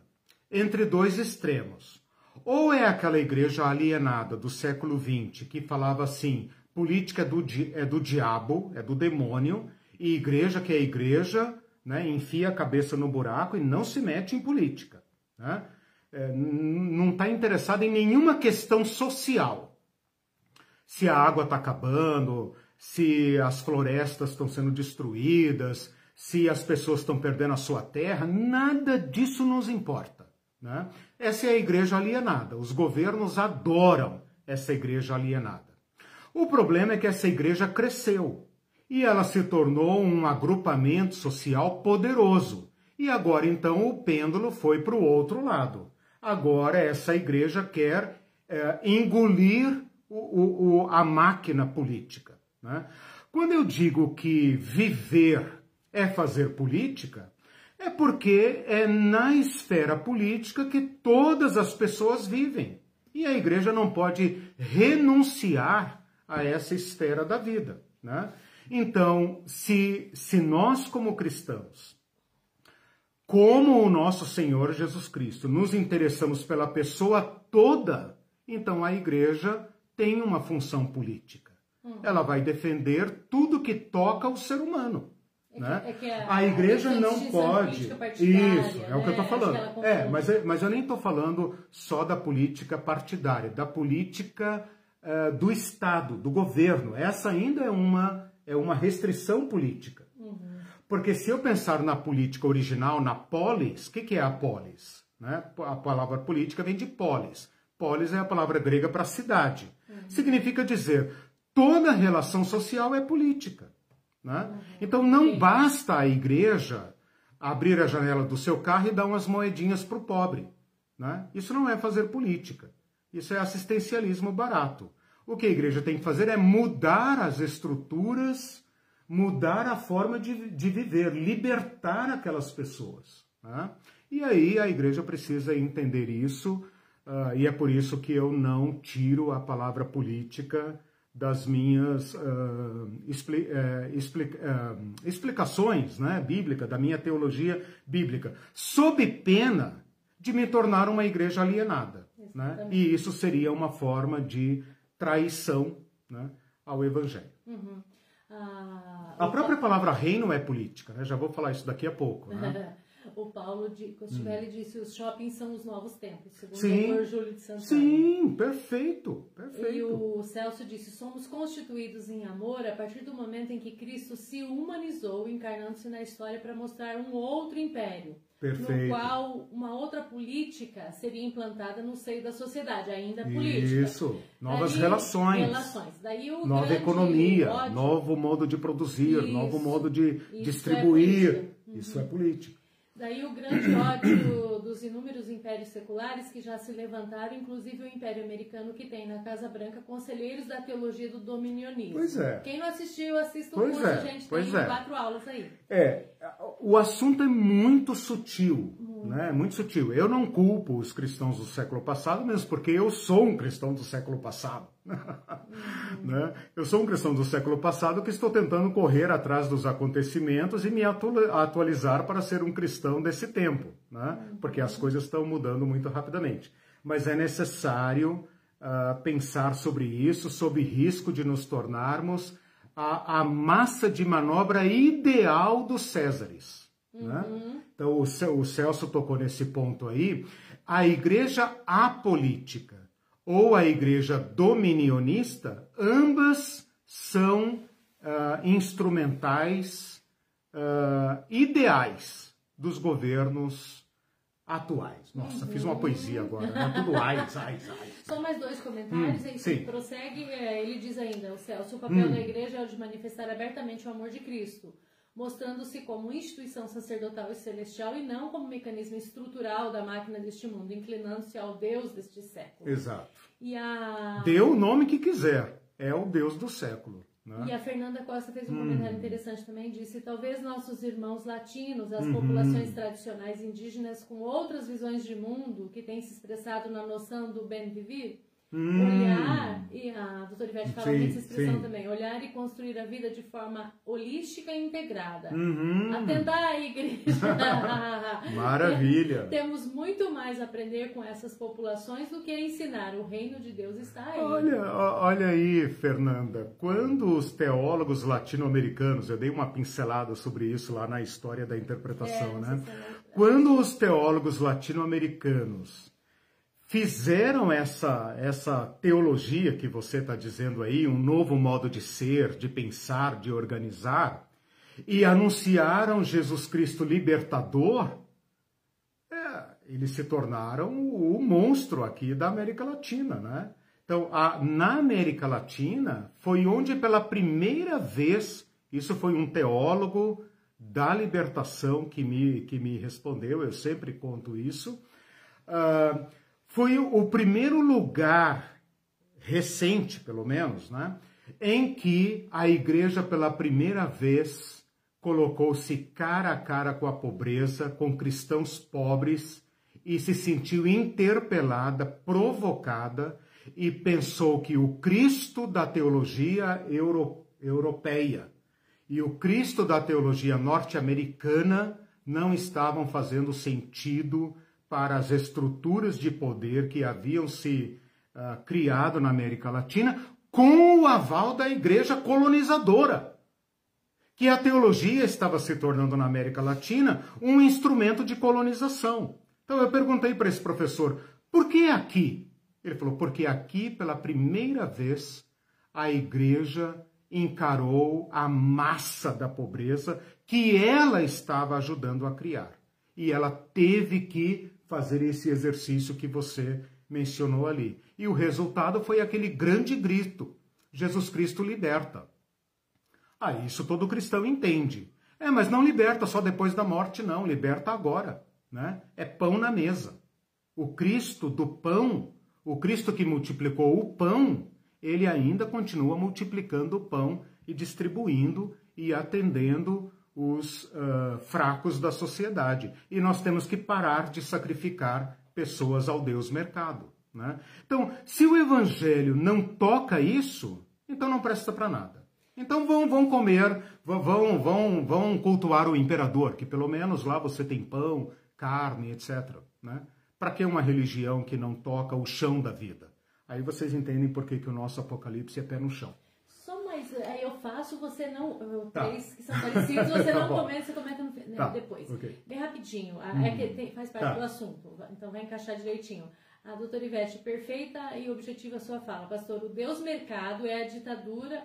entre dois extremos. Ou é aquela igreja alienada do século XX que falava assim: política é do, é do diabo, é do demônio, e igreja que é igreja, né, enfia a cabeça no buraco e não se mete em política. Né? É, não está interessada em nenhuma questão social. Se a água está acabando, se as florestas estão sendo destruídas, se as pessoas estão perdendo a sua terra, nada disso nos importa. Né? Essa é a igreja alienada. Os governos adoram essa igreja alienada. O problema é que essa igreja cresceu e ela se tornou um agrupamento social poderoso. E agora então o pêndulo foi para o outro lado. Agora essa igreja quer é, engolir o, o, a máquina política. Né? Quando eu digo que viver é fazer política, é porque é na esfera política que todas as pessoas vivem. E a igreja não pode renunciar a essa esfera da vida. Né? Então, se, se nós, como cristãos, como o nosso Senhor Jesus Cristo, nos interessamos pela pessoa toda, então a igreja tem uma função política. Hum. Ela vai defender tudo que toca o ser humano. É né? que, é que a, a, igreja a não pode. Isso, é o que eu estou né? falando. É, mas, mas eu nem estou falando só da política partidária, da política uh, do Estado, do governo. Essa ainda é uma, é uma restrição política. Uhum. Porque se eu pensar na política original, na polis, o que, que é a polis? Né? A palavra política vem de polis. Polis é a palavra grega para cidade. Uhum. Significa dizer toda relação social é política. Né? Uhum. Então não basta a igreja abrir a janela do seu carro e dar umas moedinhas para o pobre. Né? Isso não é fazer política. Isso é assistencialismo barato. O que a igreja tem que fazer é mudar as estruturas, mudar a forma de, de viver, libertar aquelas pessoas. Né? E aí a igreja precisa entender isso, uh, e é por isso que eu não tiro a palavra política das minhas uh, expli uh, expli uh, explicações né, bíblicas, da minha teologia bíblica, sob pena de me tornar uma igreja alienada. Né? E isso seria uma forma de traição né, ao evangelho. Uhum. a própria palavra reino é política, né? já vou falar isso daqui a pouco. Né? o Paulo de Costivelli hum. disse os shoppings são os novos tempos, segundo sim, o Júlio de Santana. Sim, perfeito, perfeito. E o Celso disse, somos constituídos em amor a partir do momento em que Cristo se humanizou, encarnando-se na história para mostrar um outro império. Perfeito. No qual uma outra política seria implantada no seio da sociedade, ainda política. Isso, novas Daí, relações. relações. Daí nova economia, ódio, novo modo de produzir, isso, novo modo de é distribuir. É isso é política. Daí o grande ódio dos inúmeros impérios seculares que já se levantaram, inclusive o Império Americano que tem na Casa Branca conselheiros da teologia do dominionismo. Pois é. Quem não assistiu, assista o curso, é, gente. Tem é. quatro aulas aí. É, o assunto é muito sutil, muito. né? Muito sutil. Eu não culpo os cristãos do século passado, mesmo porque eu sou um cristão do século passado. né? Eu sou um cristão do século passado que estou tentando correr atrás dos acontecimentos e me atualizar para ser um cristão desse tempo, né? porque as coisas estão mudando muito rapidamente. Mas é necessário uh, pensar sobre isso, sob risco de nos tornarmos a, a massa de manobra ideal dos Césares. Né? Uhum. Né? Então, o, o Celso tocou nesse ponto aí. A igreja apolítica ou a igreja dominionista, ambas são uh, instrumentais uh, ideais dos governos atuais. Nossa, uhum. fiz uma poesia agora, né? tudo ais, ais, ais. Só mais dois comentários, hum, e prossegue, é, ele diz ainda, o Celso, o papel hum. da igreja é o de manifestar abertamente o amor de Cristo mostrando-se como instituição sacerdotal e celestial e não como mecanismo estrutural da máquina deste mundo, inclinando-se ao Deus deste século. Exato. E a... Dê o nome que quiser, é o Deus do século. Né? E a Fernanda Costa fez um hum. comentário interessante também, disse, talvez nossos irmãos latinos, as uhum. populações tradicionais indígenas com outras visões de mundo, que têm se expressado na noção do bem viver, Hum. Olhar, e a doutora Ivete fala sim, dessa expressão sim. também, olhar e construir a vida de forma holística e integrada. Uhum. Atendar a igreja. Maravilha! Temos muito mais a aprender com essas populações do que a ensinar. O reino de Deus está aí. Olha, olha aí, Fernanda, quando os teólogos latino-americanos, eu dei uma pincelada sobre isso lá na história da interpretação, é, né? Quando os teólogos latino-americanos fizeram essa, essa teologia que você está dizendo aí, um novo modo de ser, de pensar, de organizar, e anunciaram Jesus Cristo libertador, é, eles se tornaram o, o, monstro aqui da América Latina, né? Então, a, na América Latina foi onde pela primeira vez, isso foi um teólogo da libertação que me, que me respondeu, eu sempre conto isso, uh, foi o primeiro lugar recente, pelo menos, né, em que a igreja pela primeira vez colocou-se cara a cara com a pobreza, com cristãos pobres e se sentiu interpelada, provocada e pensou que o Cristo da teologia euro, europeia e o Cristo da teologia norte-americana não estavam fazendo sentido para as estruturas de poder que haviam se uh, criado na América Latina com o aval da igreja colonizadora. Que a teologia estava se tornando na América Latina um instrumento de colonização. Então eu perguntei para esse professor, por que aqui? Ele falou, porque aqui, pela primeira vez, a igreja encarou a massa da pobreza que ela estava ajudando a criar. E ela teve que fazer esse exercício que você mencionou ali. E o resultado foi aquele grande grito: Jesus Cristo liberta. Ah, isso todo cristão entende. É, mas não liberta só depois da morte, não, liberta agora. Né? É pão na mesa. O Cristo do pão, o Cristo que multiplicou o pão, ele ainda continua multiplicando o pão e distribuindo e atendendo os uh, fracos da sociedade. E nós temos que parar de sacrificar pessoas ao Deus mercado. Né? Então, se o evangelho não toca isso, então não presta para nada. Então vão, vão comer, vão, vão, vão cultuar o imperador, que pelo menos lá você tem pão, carne, etc. Né? Para que uma religião que não toca o chão da vida? Aí vocês entendem por que, que o nosso apocalipse é pé no chão aí eu faço, você não. Tá. Três que são parecidos, você tá não comenta, você comenta no, né, tá. depois. Okay. Bem rapidinho, uhum. é que tem, faz parte tá. do assunto, então vai encaixar direitinho. A doutora Ivete, perfeita e objetiva a sua fala. Pastor, o Deus mercado é a ditadura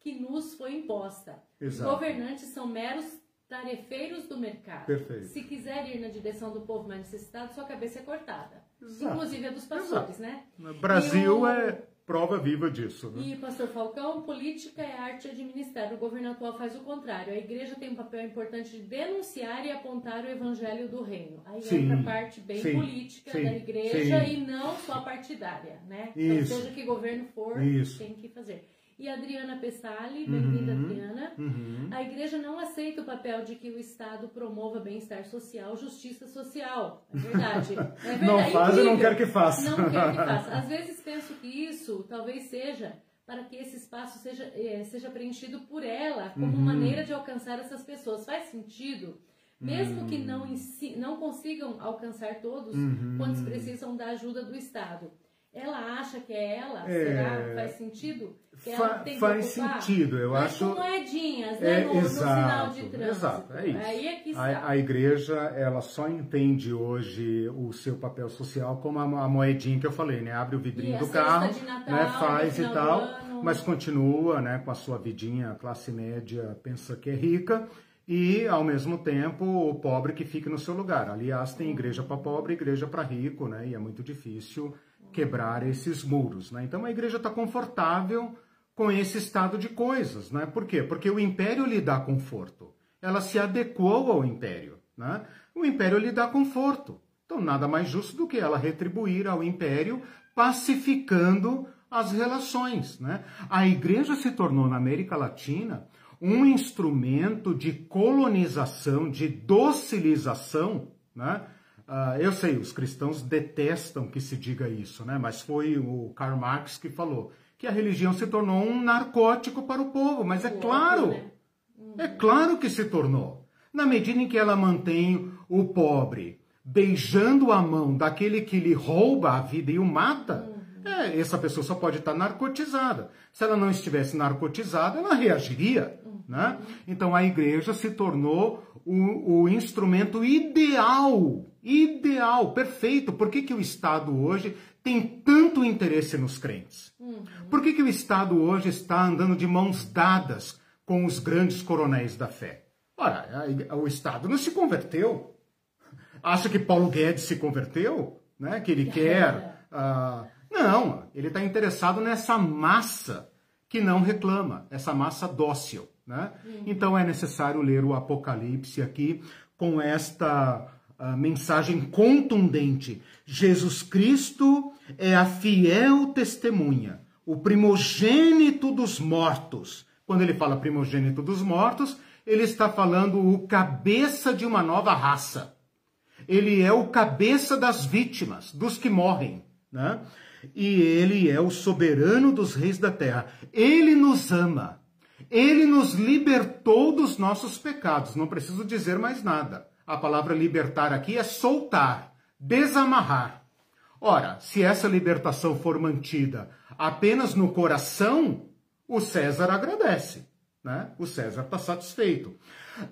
que nos foi imposta. Exato. Governantes são meros tarefeiros do mercado. Perfeito. Se quiser ir na direção do povo mais necessitado, sua cabeça é cortada. Exato. Inclusive a dos pastores, Exato. né? Brasil o... é prova viva disso. Né? E, pastor Falcão, política é arte administrar. O governo atual faz o contrário. A igreja tem um papel importante de denunciar e apontar o evangelho do reino. Aí sim, entra a parte bem sim, política sim, da igreja e não só partidária, né? Então, Isso. Então, seja que governo for, Isso. tem que fazer e Adriana Pessali, bem-vinda uhum, Adriana. Uhum. A igreja não aceita o papel de que o Estado promova bem-estar social, justiça social. É verdade. É verdade. Não faz e não quer que faça. Não quer que faça. Às vezes penso que isso talvez seja para que esse espaço seja, é, seja preenchido por ela como uhum. maneira de alcançar essas pessoas. Faz sentido? Mesmo que não, uhum. não consigam alcançar todos, uhum. quantos precisam da ajuda do Estado ela acha que é ela? É... Será? Faz sentido? Que Fa faz sentido, eu Mas acho. Com moedinhas, né? É, no, exato, no sinal de trânsito. Exato, é isso. Aí é que a, a, igreja, ela só entende hoje o seu papel social como a, a moedinha que eu falei, né? Abre o vidrinho do carro, Natal, né? faz e tal, mas continua, né? Com a sua vidinha, classe média, pensa que é rica e, ao mesmo tempo, o pobre que fica no seu lugar. Aliás, tem igreja para pobre, igreja para rico, né? E é muito difícil quebrar esses muros. Né? Então a igreja está confortável com esse estado de coisas. Né? Por quê? Porque o império lhe dá conforto. Ela se adequou ao império. Né? O império lhe dá conforto. Então nada mais justo do que ela retribuir ao império pacificando as relações. Né? A igreja se tornou na América Latina um instrumento de colonização, de docilização né? Uh, eu sei, os cristãos detestam que se diga isso, né? Mas foi o Karl Marx que falou que a religião se tornou um narcótico para o povo. Mas é claro, né? é claro que se tornou. Na medida em que ela mantém o pobre beijando a mão daquele que lhe rouba a vida e o mata, uhum. É, essa pessoa só pode estar narcotizada. Se ela não estivesse narcotizada, ela reagiria. Né? Então a igreja se tornou o, o instrumento ideal, ideal, perfeito. Por que, que o Estado hoje tem tanto interesse nos crentes? Uhum. Por que, que o Estado hoje está andando de mãos dadas com os grandes coronéis da fé? Ora, o Estado não se converteu acha que Paulo Guedes se converteu, né? Que ele quer. Uh... não, ele está interessado nessa massa que não reclama, essa massa dócil, né? Uhum. Então é necessário ler o Apocalipse aqui com esta uh, mensagem contundente. Jesus Cristo é a fiel testemunha, o primogênito dos mortos. Quando ele fala primogênito dos mortos, ele está falando o cabeça de uma nova raça ele é o cabeça das vítimas, dos que morrem, né? E ele é o soberano dos reis da terra. Ele nos ama. Ele nos libertou dos nossos pecados. Não preciso dizer mais nada. A palavra libertar aqui é soltar, desamarrar. Ora, se essa libertação for mantida apenas no coração, o César agradece. Né? O César está satisfeito.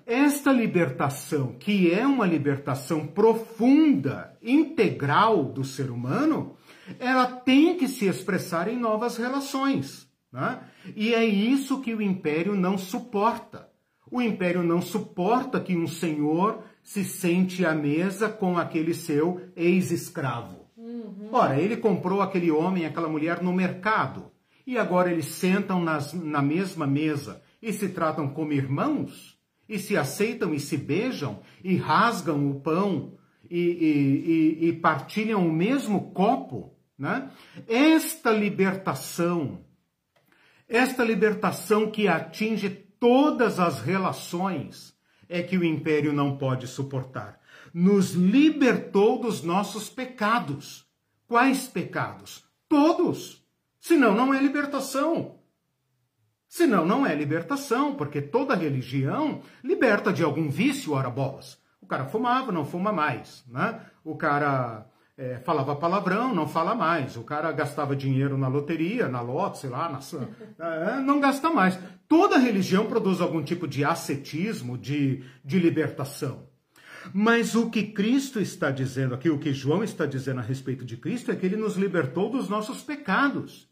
Esta libertação, que é uma libertação profunda, integral do ser humano, ela tem que se expressar em novas relações. Né? E é isso que o império não suporta. O império não suporta que um senhor se sente à mesa com aquele seu ex-escravo. Uhum. Ora, ele comprou aquele homem, aquela mulher no mercado. E agora eles sentam nas, na mesma mesa e se tratam como irmãos? e se aceitam e se beijam e rasgam o pão e, e, e, e partilham o mesmo copo, né? Esta libertação, esta libertação que atinge todas as relações, é que o império não pode suportar. Nos libertou dos nossos pecados. Quais pecados? Todos. Senão não é libertação. Senão não é libertação, porque toda religião liberta de algum vício, ora bolas. O cara fumava, não fuma mais, né? O cara é, falava palavrão, não fala mais. O cara gastava dinheiro na loteria, na lote, sei lá, na, é, não gasta mais. Toda religião produz algum tipo de ascetismo, de, de libertação. Mas o que Cristo está dizendo aqui, o que João está dizendo a respeito de Cristo, é que ele nos libertou dos nossos pecados.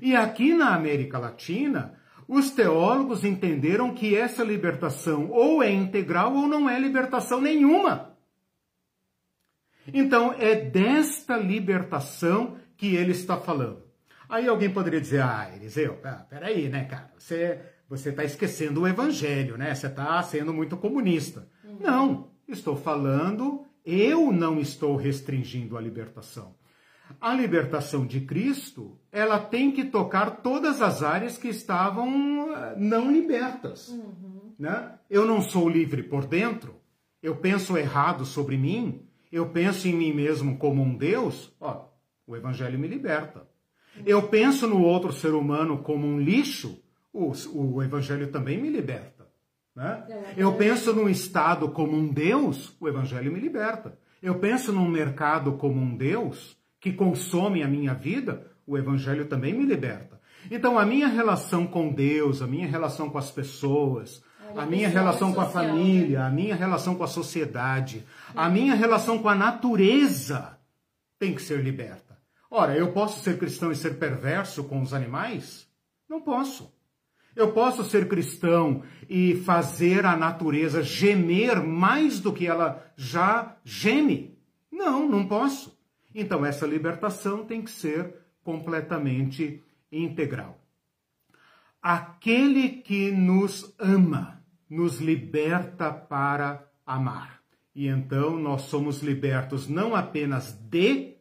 E aqui na América Latina, os teólogos entenderam que essa libertação ou é integral ou não é libertação nenhuma. Então é desta libertação que ele está falando. Aí alguém poderia dizer, ah, Eliseu, ah, peraí, né, cara, você você está esquecendo o evangelho, né? Você está sendo muito comunista. Uhum. Não, estou falando, eu não estou restringindo a libertação a libertação de Cristo, ela tem que tocar todas as áreas que estavam eh, não libertas. Uhum. Né? Eu não sou livre por dentro, eu penso errado sobre mim, eu penso em mim mesmo como um Deus, ó, o Evangelho me liberta. Eu penso no outro ser humano como um lixo, o, o Evangelho também me liberta. Né? Eu penso no Estado como um Deus, o Evangelho me liberta. Eu penso num mercado como um Deus, que consomem a minha vida, o Evangelho também me liberta. Então, a minha relação com Deus, a minha relação com as pessoas, a minha relação com a família, a minha relação com a sociedade, a minha relação com a natureza tem que ser liberta. Ora, eu posso ser cristão e ser perverso com os animais? Não posso. Eu posso ser cristão e fazer a natureza gemer mais do que ela já geme? Não, não posso. Então, essa libertação tem que ser completamente integral. Aquele que nos ama nos liberta para amar. E então nós somos libertos não apenas de,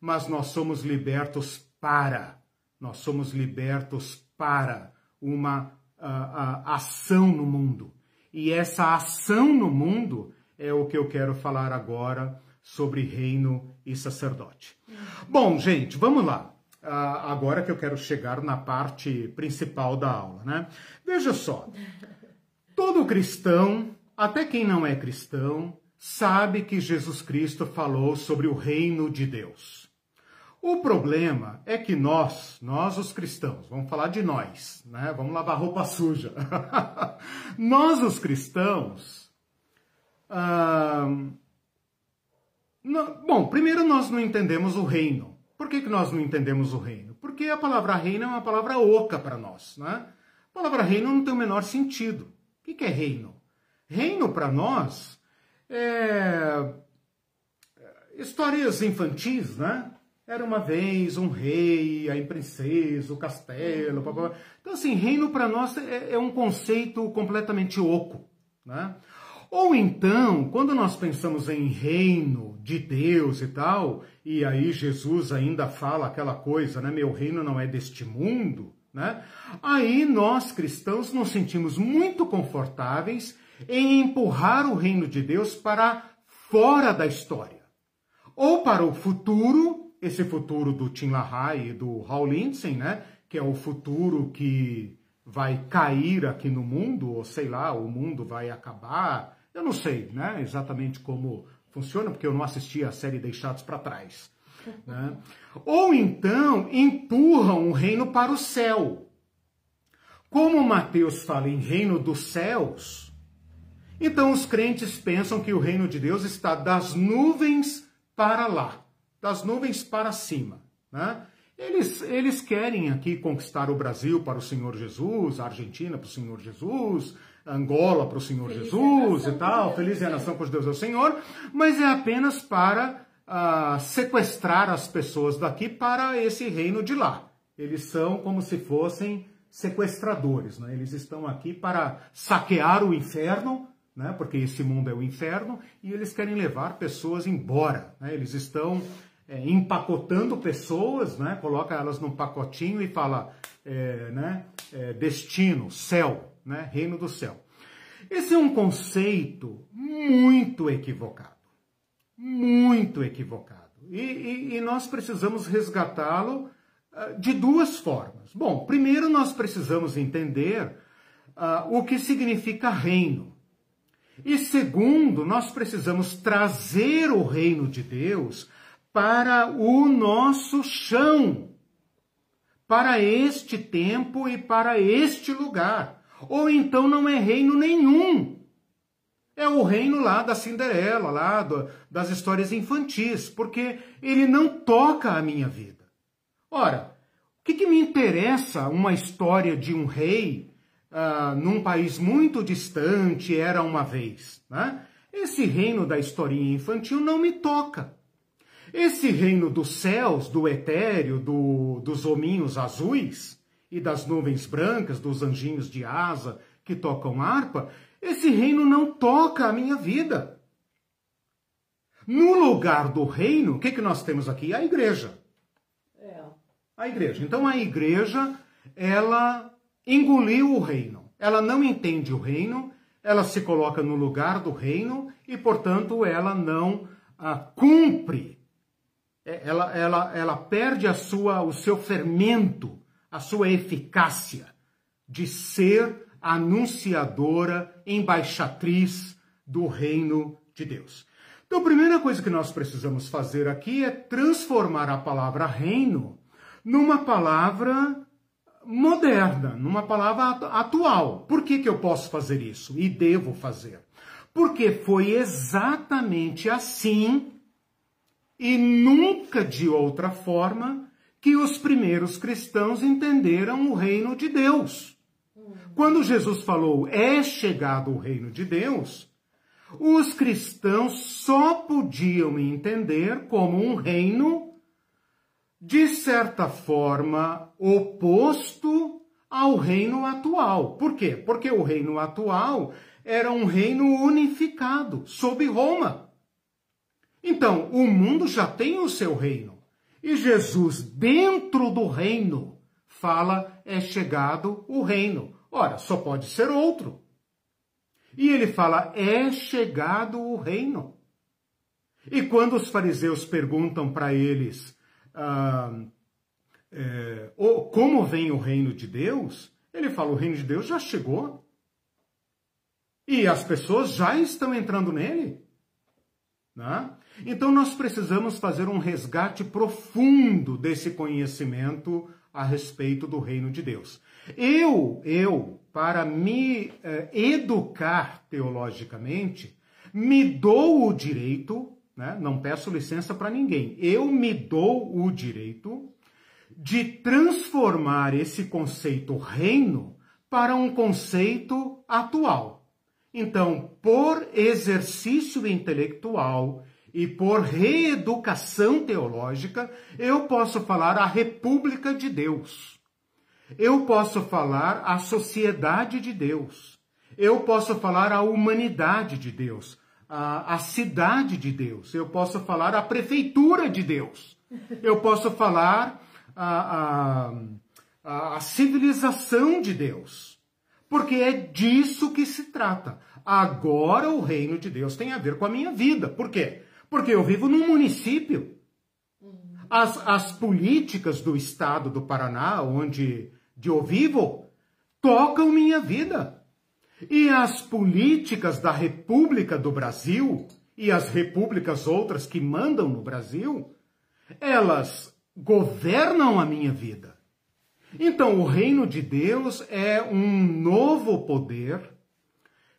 mas nós somos libertos para. Nós somos libertos para uma uh, uh, ação no mundo. E essa ação no mundo é o que eu quero falar agora sobre reino e sacerdote. Bom, gente, vamos lá. Uh, agora que eu quero chegar na parte principal da aula, né? Veja só, todo cristão, até quem não é cristão, sabe que Jesus Cristo falou sobre o reino de Deus. O problema é que nós, nós os cristãos, vamos falar de nós, né? Vamos lavar roupa suja. nós os cristãos, uh, não, bom, primeiro nós não entendemos o reino. Por que, que nós não entendemos o reino? Porque a palavra reino é uma palavra oca para nós. Né? A palavra reino não tem o menor sentido. O que, que é reino? Reino para nós é histórias infantis, né? Era uma vez um rei, a princesa, o castelo, blá, blá. Então, assim, reino para nós é, é, um conceito completamente oco, né? Ou então, quando nós pensamos em reino de Deus e tal, e aí Jesus ainda fala aquela coisa, né? Meu reino não é deste mundo, né? Aí nós cristãos nos sentimos muito confortáveis em empurrar o reino de Deus para fora da história. Ou para o futuro, esse futuro do Tim LaHaye e do Hal Lindsey, né? Que é o futuro que vai cair aqui no mundo, ou sei lá, o mundo vai acabar eu não sei né, exatamente como funciona, porque eu não assisti a série Deixados para Trás. Né? Ou então empurram o reino para o céu. Como Mateus fala em reino dos céus, então os crentes pensam que o reino de Deus está das nuvens para lá, das nuvens para cima. Né? Eles, eles querem aqui conquistar o Brasil para o Senhor Jesus, a Argentina para o Senhor Jesus, Angola para o Senhor Feliz Jesus e tal, feliz é a nação pois Deus é o Senhor, mas é apenas para uh, sequestrar as pessoas daqui para esse reino de lá. Eles são como se fossem sequestradores, né? eles estão aqui para saquear o inferno, né? porque esse mundo é o inferno, e eles querem levar pessoas embora. Né? Eles estão é, empacotando pessoas, né? coloca elas num pacotinho e fala é, né? É, destino, céu né? Reino do céu. Esse é um conceito muito equivocado. Muito equivocado. E, e, e nós precisamos resgatá-lo uh, de duas formas. Bom, primeiro nós precisamos entender uh, o que significa reino. E segundo, nós precisamos trazer o reino de Deus para o nosso chão, para este tempo e para este lugar ou então não é reino nenhum. É o reino lá da Cinderela, lá do, das histórias infantis, porque ele não toca a minha vida. Ora, o que, que me interessa uma história de um rei uh, num país muito distante, era uma vez? Né? Esse reino da historinha infantil não me toca. Esse reino dos céus, do etéreo, do, dos hominhos azuis, e das nuvens brancas, dos anjinhos de asa que tocam harpa, esse reino não toca a minha vida. No lugar do reino, o que, que nós temos aqui? A igreja. É. A igreja. Então a igreja, ela engoliu o reino. Ela não entende o reino, ela se coloca no lugar do reino e, portanto, ela não ah, cumpre. É, ela, ela, ela perde a sua, o seu fermento a sua eficácia de ser anunciadora, embaixatriz do reino de Deus. Então, a primeira coisa que nós precisamos fazer aqui é transformar a palavra reino numa palavra moderna, numa palavra atual. Por que, que eu posso fazer isso e devo fazer? Porque foi exatamente assim e nunca de outra forma que os primeiros cristãos entenderam o reino de Deus. Quando Jesus falou é chegado o reino de Deus, os cristãos só podiam entender como um reino, de certa forma, oposto ao reino atual. Por quê? Porque o reino atual era um reino unificado, sob Roma. Então, o mundo já tem o seu reino. E Jesus, dentro do reino, fala: é chegado o reino. Ora, só pode ser outro. E ele fala: é chegado o reino. E quando os fariseus perguntam para eles ah, é, como vem o reino de Deus, ele fala: o reino de Deus já chegou. E as pessoas já estão entrando nele. Né? Então nós precisamos fazer um resgate profundo desse conhecimento a respeito do reino de Deus. Eu, eu, para me eh, educar teologicamente, me dou o direito, né? não peço licença para ninguém, eu me dou o direito de transformar esse conceito reino para um conceito atual. Então, por exercício intelectual e por reeducação teológica, eu posso falar a República de Deus. Eu posso falar a sociedade de Deus. Eu posso falar a humanidade de Deus, a, a cidade de Deus. Eu posso falar a prefeitura de Deus. Eu posso falar a, a, a civilização de Deus. Porque é disso que se trata. Agora o reino de Deus tem a ver com a minha vida. Por quê? Porque eu vivo num município. As, as políticas do estado do Paraná, onde eu vivo, tocam minha vida. E as políticas da República do Brasil e as repúblicas outras que mandam no Brasil, elas governam a minha vida. Então, o reino de Deus é um novo poder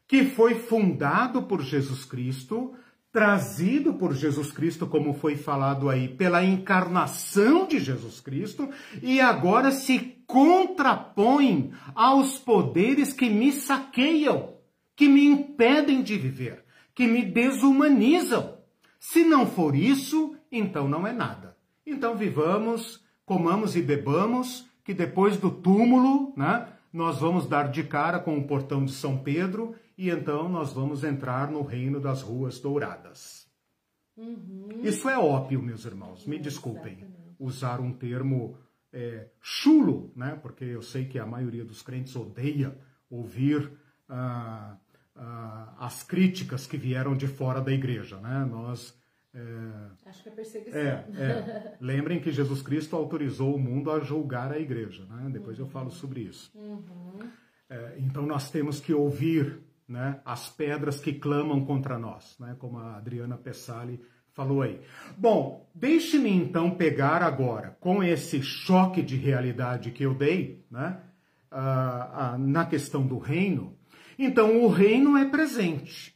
que foi fundado por Jesus Cristo, trazido por Jesus Cristo, como foi falado aí, pela encarnação de Jesus Cristo, e agora se contrapõe aos poderes que me saqueiam, que me impedem de viver, que me desumanizam. Se não for isso, então não é nada. Então vivamos, comamos e bebamos, que depois do túmulo, né, nós vamos dar de cara com o portão de São Pedro e então nós vamos entrar no reino das ruas douradas. Uhum. Isso é ópio, meus irmãos. Me desculpem usar um termo é, chulo, né? Porque eu sei que a maioria dos crentes odeia ouvir ah, ah, as críticas que vieram de fora da igreja, né? Nós é, Acho que é perseguição. É, é. Lembrem que Jesus Cristo autorizou o mundo a julgar a igreja, né? Depois uhum. eu falo sobre isso. Uhum. É, então nós temos que ouvir né, as pedras que clamam contra nós, né, como a Adriana Pessali falou aí. Bom, deixe-me então pegar agora, com esse choque de realidade que eu dei, né, uh, uh, na questão do reino. Então, o reino é presente,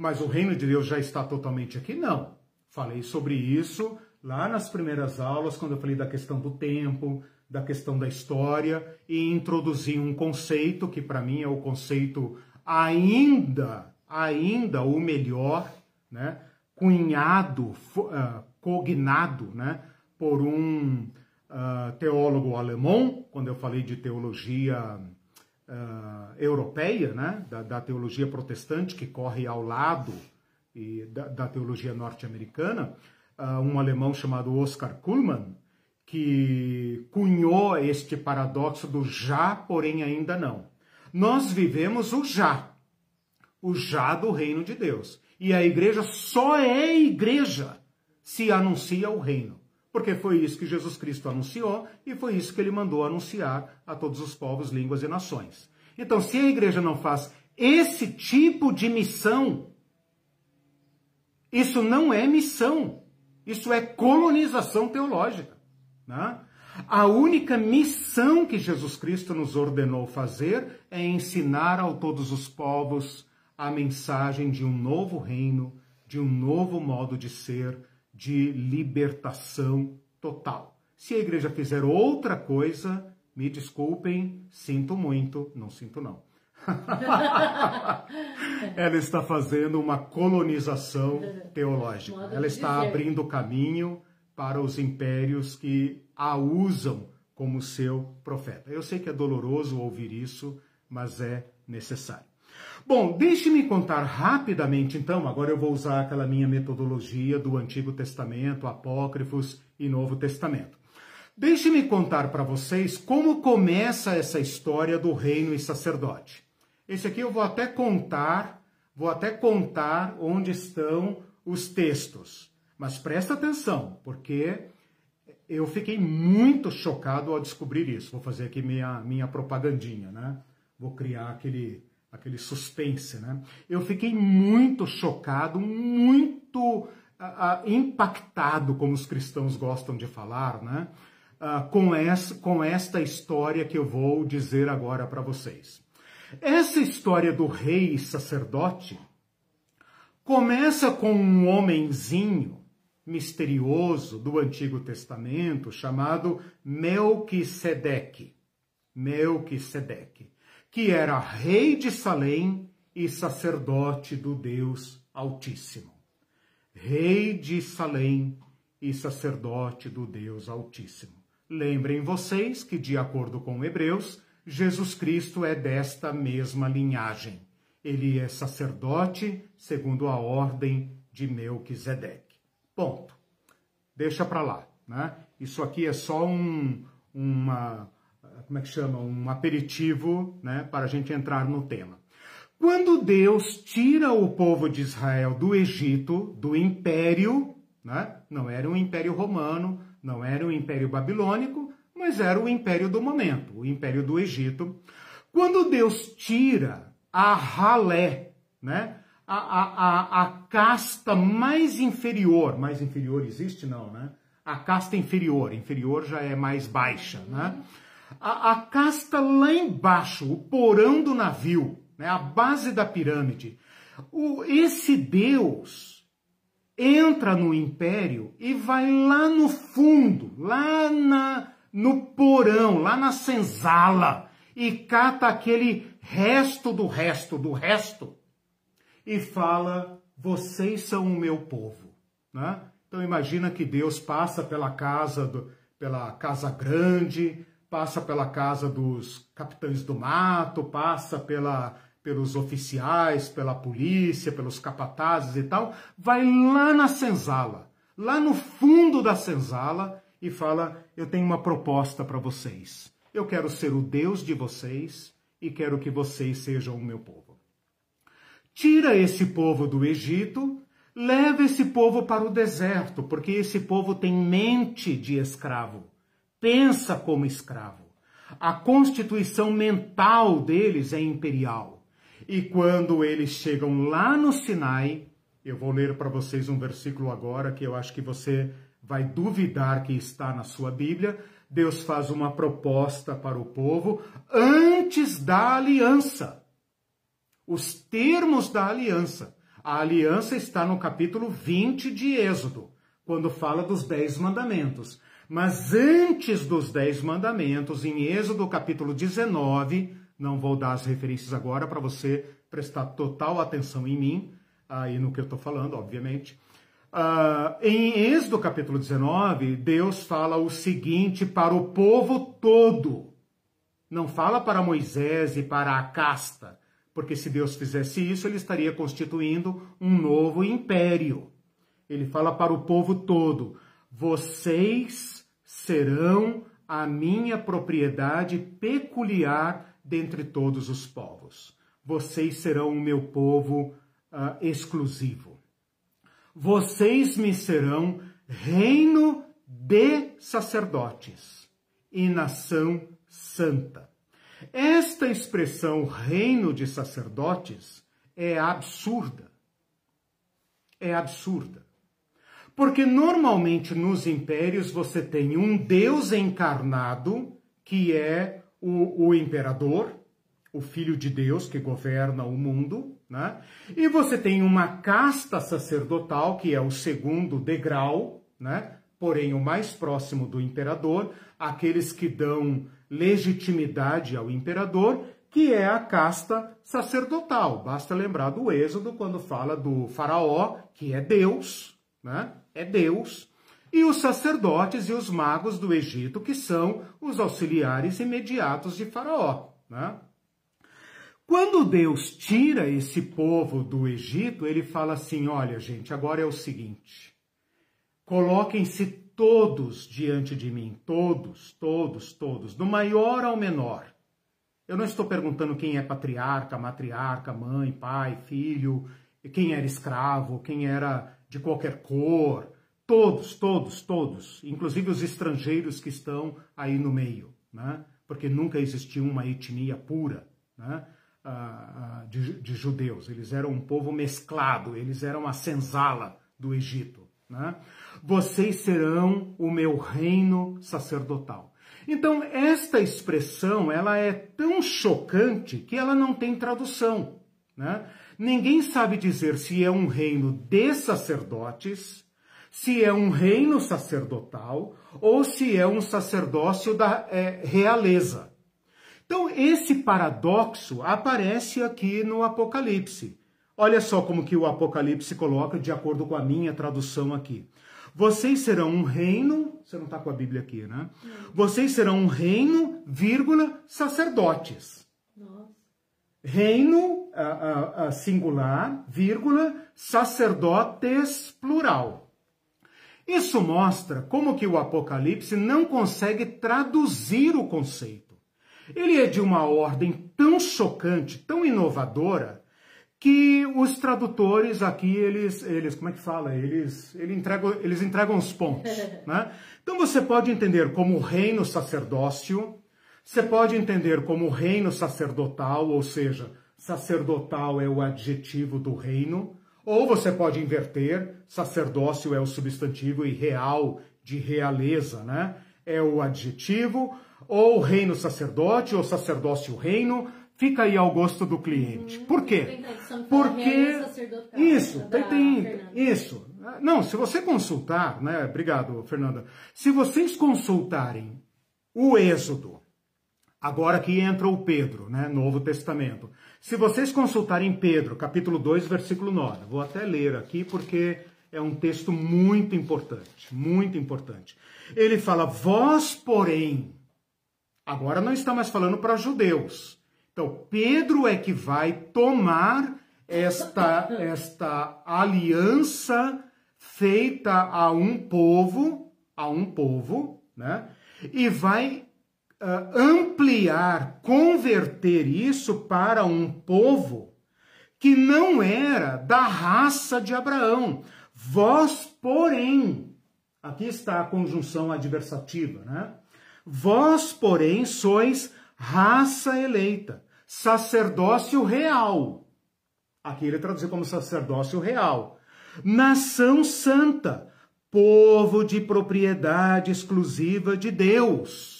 mas o reino de Deus já está totalmente aqui? Não. Falei sobre isso lá nas primeiras aulas, quando eu falei da questão do tempo, da questão da história, e introduzi um conceito que para mim é o conceito ainda, ainda o melhor, né, cunhado, uh, cognado, né, por um uh, teólogo alemão, quando eu falei de teologia uh, europeia, né, da, da, teologia protestante que corre ao lado e da, da teologia norte-americana, um alemão chamado Oscar Kuhlmann, que cunhou este paradoxo do já, porém ainda não. Nós vivemos o já, o já do reino de Deus. E a igreja só é igreja se anuncia o reino. Porque foi isso que Jesus Cristo anunciou e foi isso que ele mandou anunciar a todos os povos, línguas e nações. Então, se a igreja não faz esse tipo de missão, isso não é missão, isso é colonização teológica. Né? A única missão que Jesus Cristo nos ordenou fazer é ensinar a todos os povos a mensagem de um novo reino, de um novo modo de ser, de libertação total. Se a igreja fizer outra coisa, me desculpem, sinto muito, não sinto não. Ela está fazendo uma colonização teológica. Ela está abrindo caminho para os impérios que a usam como seu profeta. Eu sei que é doloroso ouvir isso, mas é necessário. Bom, deixe-me contar rapidamente, então, agora eu vou usar aquela minha metodologia do Antigo Testamento, Apócrifos e Novo Testamento. Deixe-me contar para vocês como começa essa história do reino e sacerdote. Esse aqui eu vou até contar, vou até contar onde estão os textos. Mas presta atenção, porque eu fiquei muito chocado ao descobrir isso. Vou fazer aqui minha, minha propagandinha, né? Vou criar aquele, aquele suspense, né? Eu fiquei muito chocado, muito uh, uh, impactado, como os cristãos gostam de falar, né? Uh, com, essa, com esta história que eu vou dizer agora para vocês. Essa história do rei sacerdote começa com um homenzinho misterioso do Antigo Testamento chamado Melquisedeque. Melquisedeque que era rei de Salém e sacerdote do Deus Altíssimo. Rei de Salém e sacerdote do Deus Altíssimo. Lembrem vocês que, de acordo com Hebreus, Jesus Cristo é desta mesma linhagem. Ele é sacerdote segundo a ordem de Melquisedeque. Ponto. Deixa para lá. Né? Isso aqui é só um, uma como é que chama, um aperitivo, né, para a gente entrar no tema. Quando Deus tira o povo de Israel do Egito, do império, né, não era um império romano, não era um império babilônico, mas era o império do momento, o império do Egito. Quando Deus tira a ralé, né, a, a, a, a casta mais inferior, mais inferior existe não, né? A casta inferior, inferior já é mais baixa, né? A, a casta lá embaixo, o porão do navio, né, a base da pirâmide. O, esse Deus entra no império e vai lá no fundo, lá na, no porão, lá na senzala, e cata aquele resto do resto do resto e fala: vocês são o meu povo. Né? Então imagina que Deus passa pela casa do, pela casa grande, passa pela casa dos capitães do mato, passa pela, pelos oficiais, pela polícia, pelos capatazes e tal, vai lá na senzala, lá no fundo da senzala e fala: Eu tenho uma proposta para vocês. Eu quero ser o Deus de vocês e quero que vocês sejam o meu povo. Tira esse povo do Egito, leva esse povo para o deserto, porque esse povo tem mente de escravo pensa como escravo. A constituição mental deles é imperial. E quando eles chegam lá no Sinai, eu vou ler para vocês um versículo agora que eu acho que você vai duvidar que está na sua Bíblia. Deus faz uma proposta para o povo antes da aliança. Os termos da aliança. A aliança está no capítulo 20 de Êxodo, quando fala dos dez mandamentos. Mas antes dos Dez Mandamentos, em Êxodo capítulo 19, não vou dar as referências agora para você prestar total atenção em mim e no que eu estou falando, obviamente. Uh, em Êxodo capítulo 19, Deus fala o seguinte para o povo todo. Não fala para Moisés e para a casta, porque se Deus fizesse isso, ele estaria constituindo um novo império. Ele fala para o povo todo: vocês serão a minha propriedade peculiar dentre todos os povos. Vocês serão o meu povo uh, exclusivo. Vocês me serão reino de sacerdotes e nação santa. Esta expressão reino de sacerdotes é absurda. É absurda. Porque normalmente nos impérios você tem um Deus encarnado, que é o, o imperador, o filho de Deus que governa o mundo, né? E você tem uma casta sacerdotal, que é o segundo degrau, né? Porém, o mais próximo do imperador, aqueles que dão legitimidade ao imperador, que é a casta sacerdotal. Basta lembrar do Êxodo quando fala do faraó, que é Deus, né? É Deus, e os sacerdotes e os magos do Egito, que são os auxiliares imediatos de Faraó. Né? Quando Deus tira esse povo do Egito, ele fala assim: olha, gente, agora é o seguinte, coloquem-se todos diante de mim, todos, todos, todos, do maior ao menor. Eu não estou perguntando quem é patriarca, matriarca, mãe, pai, filho, quem era escravo, quem era de qualquer cor. Todos, todos, todos, inclusive os estrangeiros que estão aí no meio, né? porque nunca existiu uma etnia pura né? de, de judeus. Eles eram um povo mesclado, eles eram a senzala do Egito. Né? Vocês serão o meu reino sacerdotal. Então, esta expressão, ela é tão chocante que ela não tem tradução. Né? Ninguém sabe dizer se é um reino de sacerdotes, se é um reino sacerdotal ou se é um sacerdócio da é, realeza. Então, esse paradoxo aparece aqui no Apocalipse. Olha só como que o Apocalipse coloca de acordo com a minha tradução aqui. Vocês serão um reino, você não está com a Bíblia aqui, né? Vocês serão um reino, vírgula, sacerdotes. Reino a, a, singular, vírgula, sacerdotes plural. Isso mostra como que o Apocalipse não consegue traduzir o conceito. Ele é de uma ordem tão chocante, tão inovadora, que os tradutores aqui, eles, eles como é que fala? Eles, eles, entregam, eles entregam os pontos. Né? Então você pode entender como reino sacerdócio, você pode entender como reino sacerdotal, ou seja, sacerdotal é o adjetivo do reino, ou você pode inverter, sacerdócio é o substantivo e real de realeza, né? É o adjetivo, ou reino sacerdote, ou sacerdócio reino, fica aí ao gosto do cliente. Uhum. Por quê? Porque isso, tem, tem isso. Não, se você consultar, né? Obrigado, Fernanda. Se vocês consultarem o Êxodo, agora que entra o Pedro, né? Novo Testamento. Se vocês consultarem Pedro, capítulo 2, versículo 9, vou até ler aqui porque é um texto muito importante, muito importante. Ele fala: "Vós, porém, agora não está mais falando para judeus. Então, Pedro é que vai tomar esta esta aliança feita a um povo, a um povo, né? E vai ampliar, converter isso para um povo que não era da raça de Abraão. Vós, porém, aqui está a conjunção adversativa, né? Vós, porém, sois raça eleita, sacerdócio real. Aqui ele traduziu como sacerdócio real. Nação santa, povo de propriedade exclusiva de Deus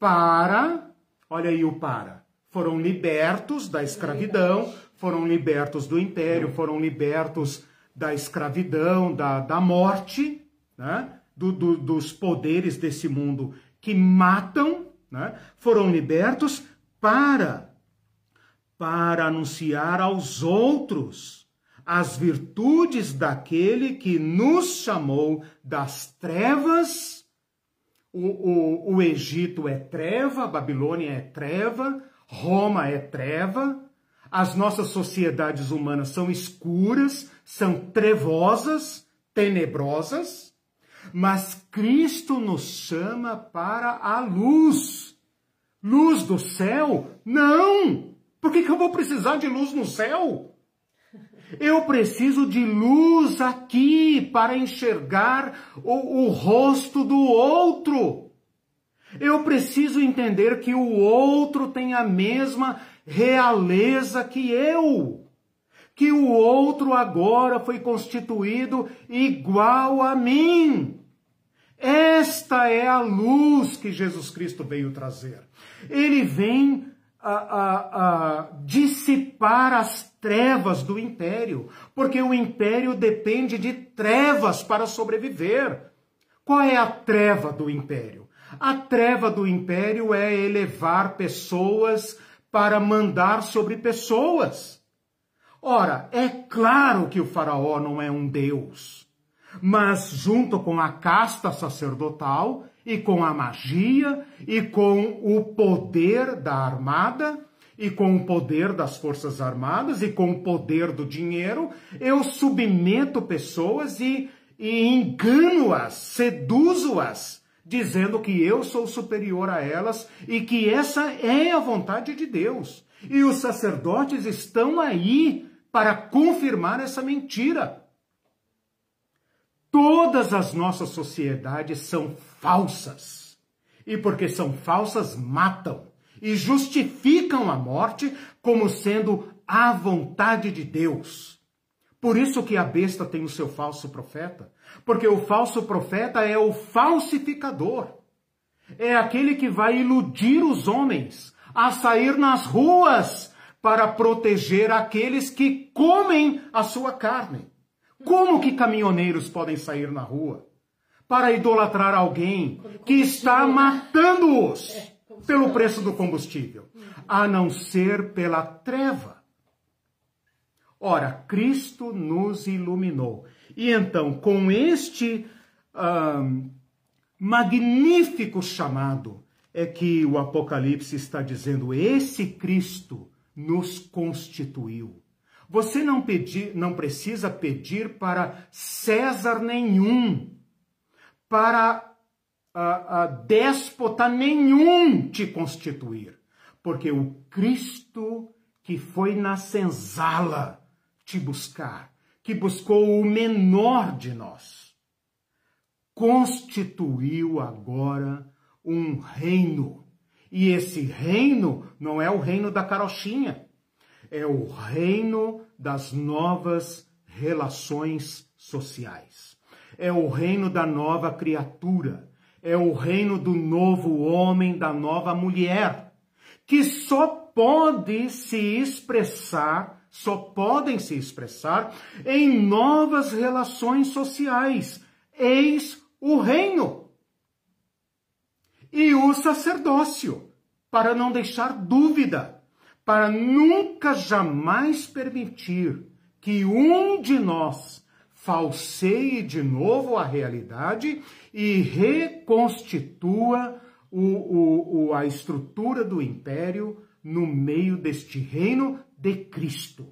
para, olha aí o para, foram libertos da escravidão, foram libertos do império, foram libertos da escravidão, da, da morte, né? Do, do, dos poderes desse mundo que matam, né? foram libertos para para anunciar aos outros as virtudes daquele que nos chamou das trevas o, o, o Egito é treva, a Babilônia é treva, Roma é treva, as nossas sociedades humanas são escuras, são trevosas, tenebrosas, mas Cristo nos chama para a luz. Luz do céu? Não! Por que, que eu vou precisar de luz no céu? Eu preciso de luz aqui para enxergar o, o rosto do outro. Eu preciso entender que o outro tem a mesma realeza que eu. Que o outro agora foi constituído igual a mim. Esta é a luz que Jesus Cristo veio trazer. Ele vem a, a, a dissipar as trevas do império, porque o império depende de trevas para sobreviver. Qual é a treva do império? A treva do império é elevar pessoas para mandar sobre pessoas. Ora, é claro que o faraó não é um deus, mas junto com a casta sacerdotal, e com a magia, e com o poder da armada, e com o poder das Forças Armadas, e com o poder do dinheiro, eu submeto pessoas e, e engano-as, seduzo-as dizendo que eu sou superior a elas e que essa é a vontade de Deus. E os sacerdotes estão aí para confirmar essa mentira. Todas as nossas sociedades são falsas. E porque são falsas, matam e justificam a morte como sendo a vontade de Deus. Por isso que a besta tem o seu falso profeta, porque o falso profeta é o falsificador. É aquele que vai iludir os homens a sair nas ruas para proteger aqueles que comem a sua carne. Como que caminhoneiros podem sair na rua para idolatrar alguém que está matando-os pelo preço do combustível, a não ser pela treva? Ora, Cristo nos iluminou. E então, com este magnífico chamado, é que o Apocalipse está dizendo: esse Cristo nos constituiu. Você não, pedir, não precisa pedir para César nenhum, para a, déspota nenhum te constituir, porque o Cristo que foi na senzala te buscar, que buscou o menor de nós, constituiu agora um reino. E esse reino não é o reino da carochinha, é o reino das novas relações sociais. É o reino da nova criatura. É o reino do novo homem, da nova mulher, que só pode se expressar só podem se expressar em novas relações sociais. Eis o reino. E o sacerdócio, para não deixar dúvida, para nunca jamais permitir que um de nós falseie de novo a realidade e reconstitua o, o, o, a estrutura do império no meio deste reino de Cristo.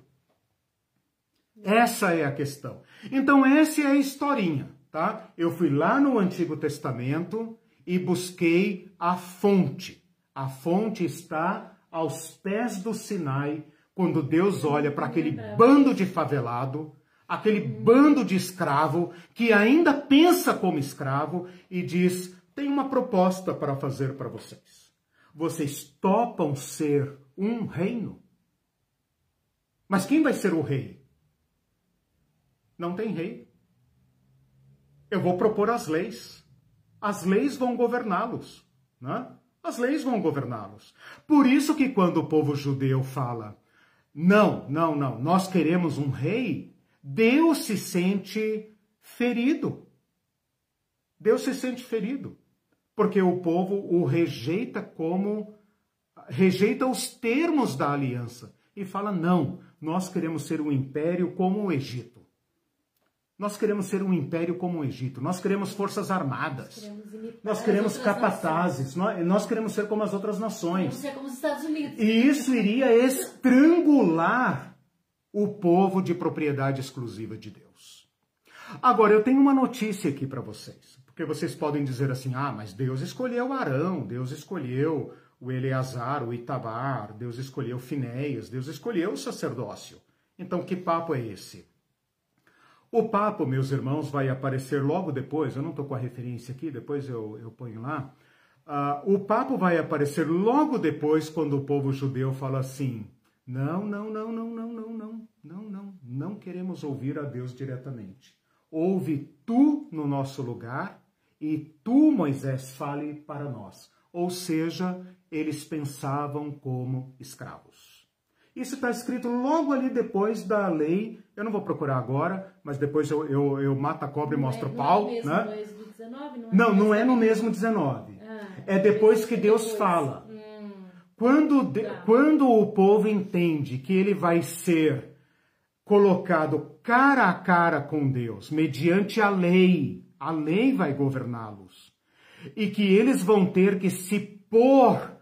Essa é a questão. Então, essa é a historinha, tá? Eu fui lá no Antigo Testamento e busquei a fonte. A fonte está aos pés do Sinai, quando Deus olha para aquele bando de favelado, aquele bando de escravo que ainda pensa como escravo e diz: tem uma proposta para fazer para vocês. Vocês topam ser um reino? Mas quem vai ser o rei? Não tem rei. Eu vou propor as leis. As leis vão governá-los. Né? As leis vão governá-los. Por isso que quando o povo judeu fala, não, não, não, nós queremos um rei, Deus se sente ferido. Deus se sente ferido. Porque o povo o rejeita como. rejeita os termos da aliança. E fala: não, nós queremos ser um império como o Egito. Nós queremos ser um império como o Egito. Nós queremos forças armadas. Nós queremos, nós queremos capatazes. Nós, nós, queremos ser como as outras nações. Queremos ser como os Estados Unidos. E isso iria estrangular o povo de propriedade exclusiva de Deus. Agora, eu tenho uma notícia aqui para vocês. Porque vocês podem dizer assim: ah, mas Deus escolheu Arão, Deus escolheu o Eleazar, o Itabar, Deus escolheu Finéias, Deus escolheu o sacerdócio. Então, que papo é esse? O papo, meus irmãos, vai aparecer logo depois, eu não estou com a referência aqui, depois eu, eu ponho lá. Uh, o papo vai aparecer logo depois, quando o povo judeu fala assim: não, não, não, não, não, não, não, não, não, não queremos ouvir a Deus diretamente. Ouve tu no nosso lugar e tu, Moisés, fale para nós. Ou seja, eles pensavam como escravos. Isso está escrito logo ali depois da lei. Eu não vou procurar agora, mas depois eu, eu, eu mato a cobra e mostro o pau. É, não é né? 19, não, é não, não é no mesmo 19. Ah, é depois que Deus depois. fala. Quando, de, tá. quando o povo entende que ele vai ser colocado cara a cara com Deus, mediante a lei, a lei vai governá-los. E que eles vão ter que se por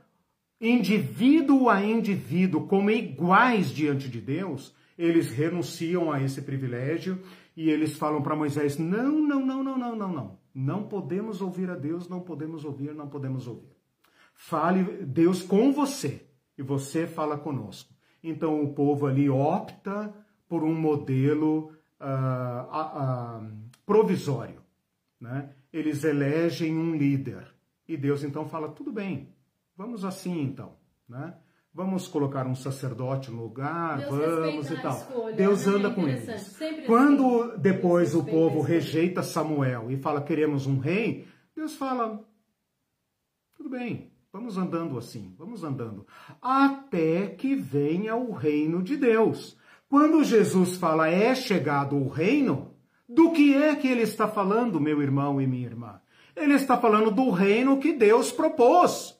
indivíduo a indivíduo como iguais diante de Deus, eles renunciam a esse privilégio e eles falam para Moisés: não, não, não, não, não, não, não. Não podemos ouvir a Deus, não podemos ouvir, não podemos ouvir. Fale Deus com você e você fala conosco. Então o povo ali opta por um modelo uh, uh, provisório. Né? Eles elegem um líder. E Deus então fala: tudo bem, vamos assim então. Né? Vamos colocar um sacerdote no lugar, Deus vamos e tal. Escolha, Deus anda é com eles. Sempre Quando assim. depois Deus o povo rejeita Samuel e fala queremos um rei, Deus fala: tudo bem, vamos andando assim, vamos andando, até que venha o reino de Deus. Quando Jesus fala é chegado o reino, do que é que ele está falando, meu irmão e minha irmã? Ele está falando do reino que Deus propôs.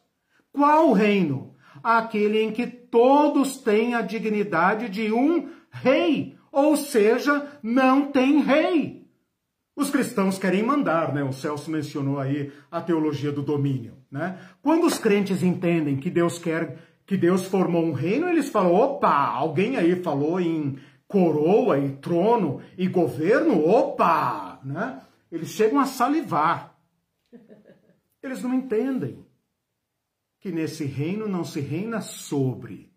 Qual reino? Aquele em que todos têm a dignidade de um rei, ou seja, não tem rei. Os cristãos querem mandar, né? O Celso mencionou aí a teologia do domínio, né? Quando os crentes entendem que Deus quer que Deus formou um reino, eles falam: opa, alguém aí falou em coroa e trono e governo, opa, né? Eles chegam a salivar. Eles não entendem que nesse reino não se reina sobre,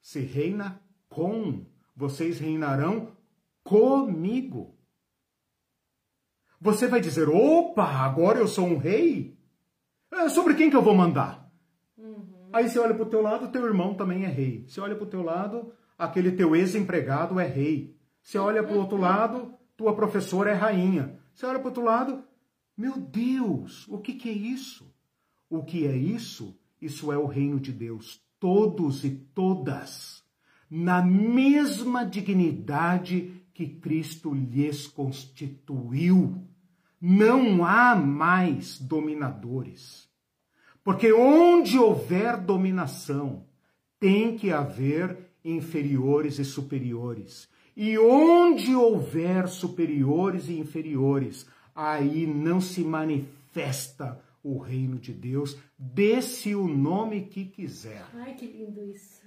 se reina com. Vocês reinarão comigo. Você vai dizer: opa, agora eu sou um rei? É, sobre quem que eu vou mandar? Uhum. Aí você olha para o teu lado, teu irmão também é rei. Você olha para o teu lado, aquele teu ex-empregado é rei. Você olha para o outro lado, tua professora é rainha. Você olha para o outro lado, meu Deus, o que, que é isso? O que é isso? Isso é o reino de Deus. Todos e todas, na mesma dignidade que Cristo lhes constituiu. Não há mais dominadores. Porque onde houver dominação, tem que haver inferiores e superiores. E onde houver superiores e inferiores, aí não se manifesta o reino de Deus, dê-se o nome que quiser. Ai, que lindo isso.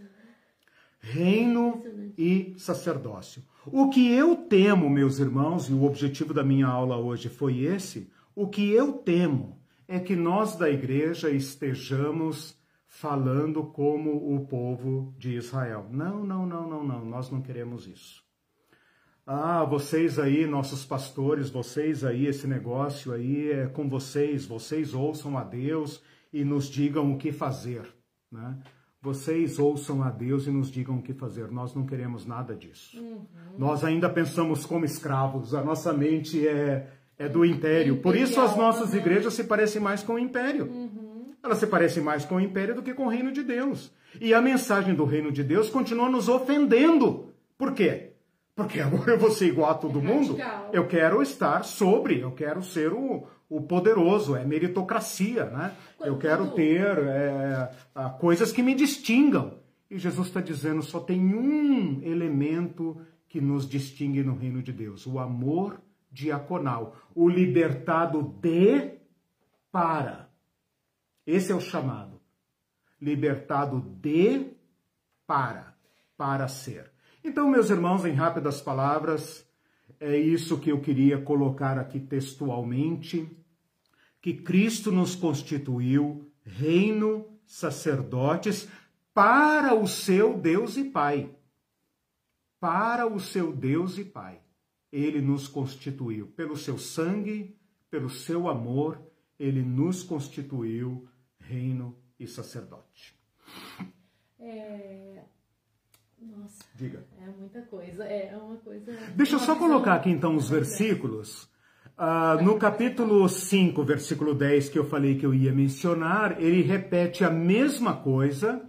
Reino e sacerdócio. O que eu temo, meus irmãos, e o objetivo da minha aula hoje foi esse, o que eu temo é que nós da igreja estejamos falando como o povo de Israel. Não, não, não, não, não, nós não queremos isso. Ah, vocês aí, nossos pastores, vocês aí, esse negócio aí é com vocês, vocês ouçam a Deus e nos digam o que fazer, né? Vocês ouçam a Deus e nos digam o que fazer. Nós não queremos nada disso. Uhum. Nós ainda pensamos como escravos. A nossa mente é, é do império. Por isso as nossas igrejas se parecem mais com o império. Uhum. Elas se parecem mais com o império do que com o reino de Deus. E a mensagem do reino de Deus continua nos ofendendo. Por quê? Porque agora eu vou ser igual a todo é mundo. Radical. Eu quero estar sobre, eu quero ser o, o poderoso, é meritocracia, né? Eu quero ter é, coisas que me distingam. E Jesus está dizendo: só tem um elemento que nos distingue no reino de Deus: o amor diaconal, o libertado de para. Esse é o chamado. Libertado de para, para ser. Então, meus irmãos, em rápidas palavras, é isso que eu queria colocar aqui textualmente, que Cristo nos constituiu reino, sacerdotes para o seu Deus e Pai. Para o seu Deus e Pai. Ele nos constituiu pelo seu sangue, pelo seu amor, ele nos constituiu reino e sacerdote. É, nossa. Diga. É muita coisa. É uma coisa. Deixa eu só colocar aqui então os versículos. Uh, no capítulo 5, versículo 10, que eu falei que eu ia mencionar, ele repete a mesma coisa.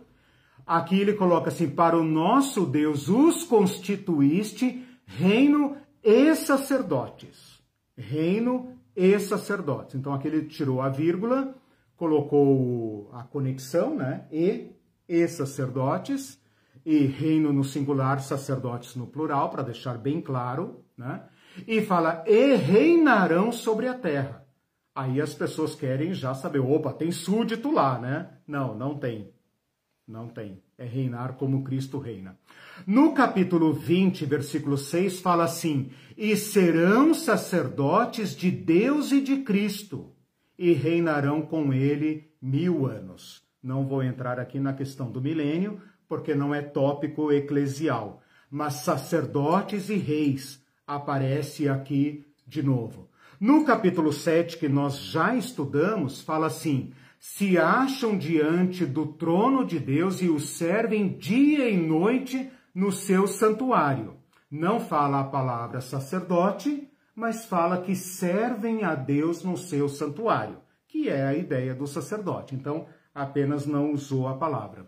Aqui ele coloca assim: Para o nosso Deus os constituíste reino e sacerdotes. Reino e sacerdotes. Então aqui ele tirou a vírgula, colocou a conexão, né? E, e sacerdotes e reino no singular, sacerdotes no plural, para deixar bem claro, né? E fala, e reinarão sobre a terra. Aí as pessoas querem já saber, opa, tem súdito lá, né? Não, não tem. Não tem. é reinar como Cristo reina. No capítulo 20, versículo 6, fala assim: E serão sacerdotes de Deus e de Cristo, e reinarão com ele mil anos. Não vou entrar aqui na questão do milênio, porque não é tópico eclesial, mas sacerdotes e reis aparece aqui de novo. No capítulo 7, que nós já estudamos, fala assim: se acham diante do trono de Deus e o servem dia e noite no seu santuário. Não fala a palavra sacerdote, mas fala que servem a Deus no seu santuário, que é a ideia do sacerdote. Então, apenas não usou a palavra.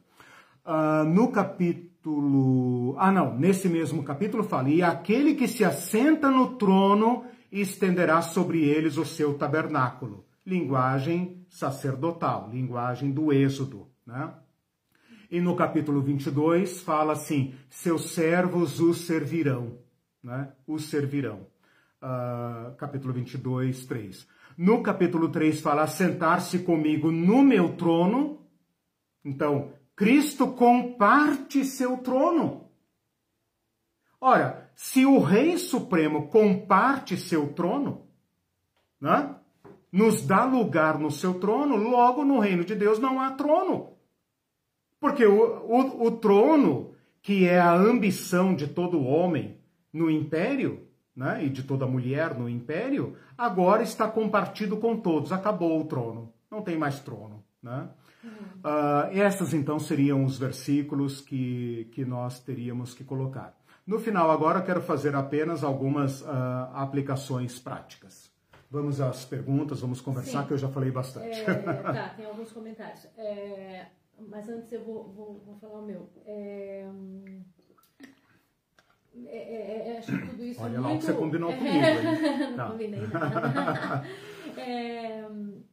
Uh, no capítulo. Ah, não, nesse mesmo capítulo fala: E aquele que se assenta no trono estenderá sobre eles o seu tabernáculo. Linguagem sacerdotal, linguagem do Êxodo, né? E no capítulo 22 fala assim: seus servos os servirão, né? Os servirão. Uh, capítulo 22, 3. No capítulo 3 fala: sentar-se comigo no meu trono. Então, Cristo comparte seu trono. Ora, se o Rei Supremo comparte seu trono, né? nos dá lugar no seu trono, logo no reino de Deus não há trono. Porque o, o, o trono, que é a ambição de todo homem no império, né, e de toda mulher no império, agora está compartido com todos. Acabou o trono, não tem mais trono. Né? Uh, essas então seriam os versículos que, que nós teríamos que colocar. No final, agora, quero fazer apenas algumas uh, aplicações práticas. Vamos às perguntas, vamos conversar, Sim. que eu já falei bastante. É, tá, tem alguns comentários. É, mas antes eu vou, vou, vou falar o meu. É, é, é, é, acho que tudo isso Olha é lá muito... o que você combinou comigo. Não tá. combinei nada.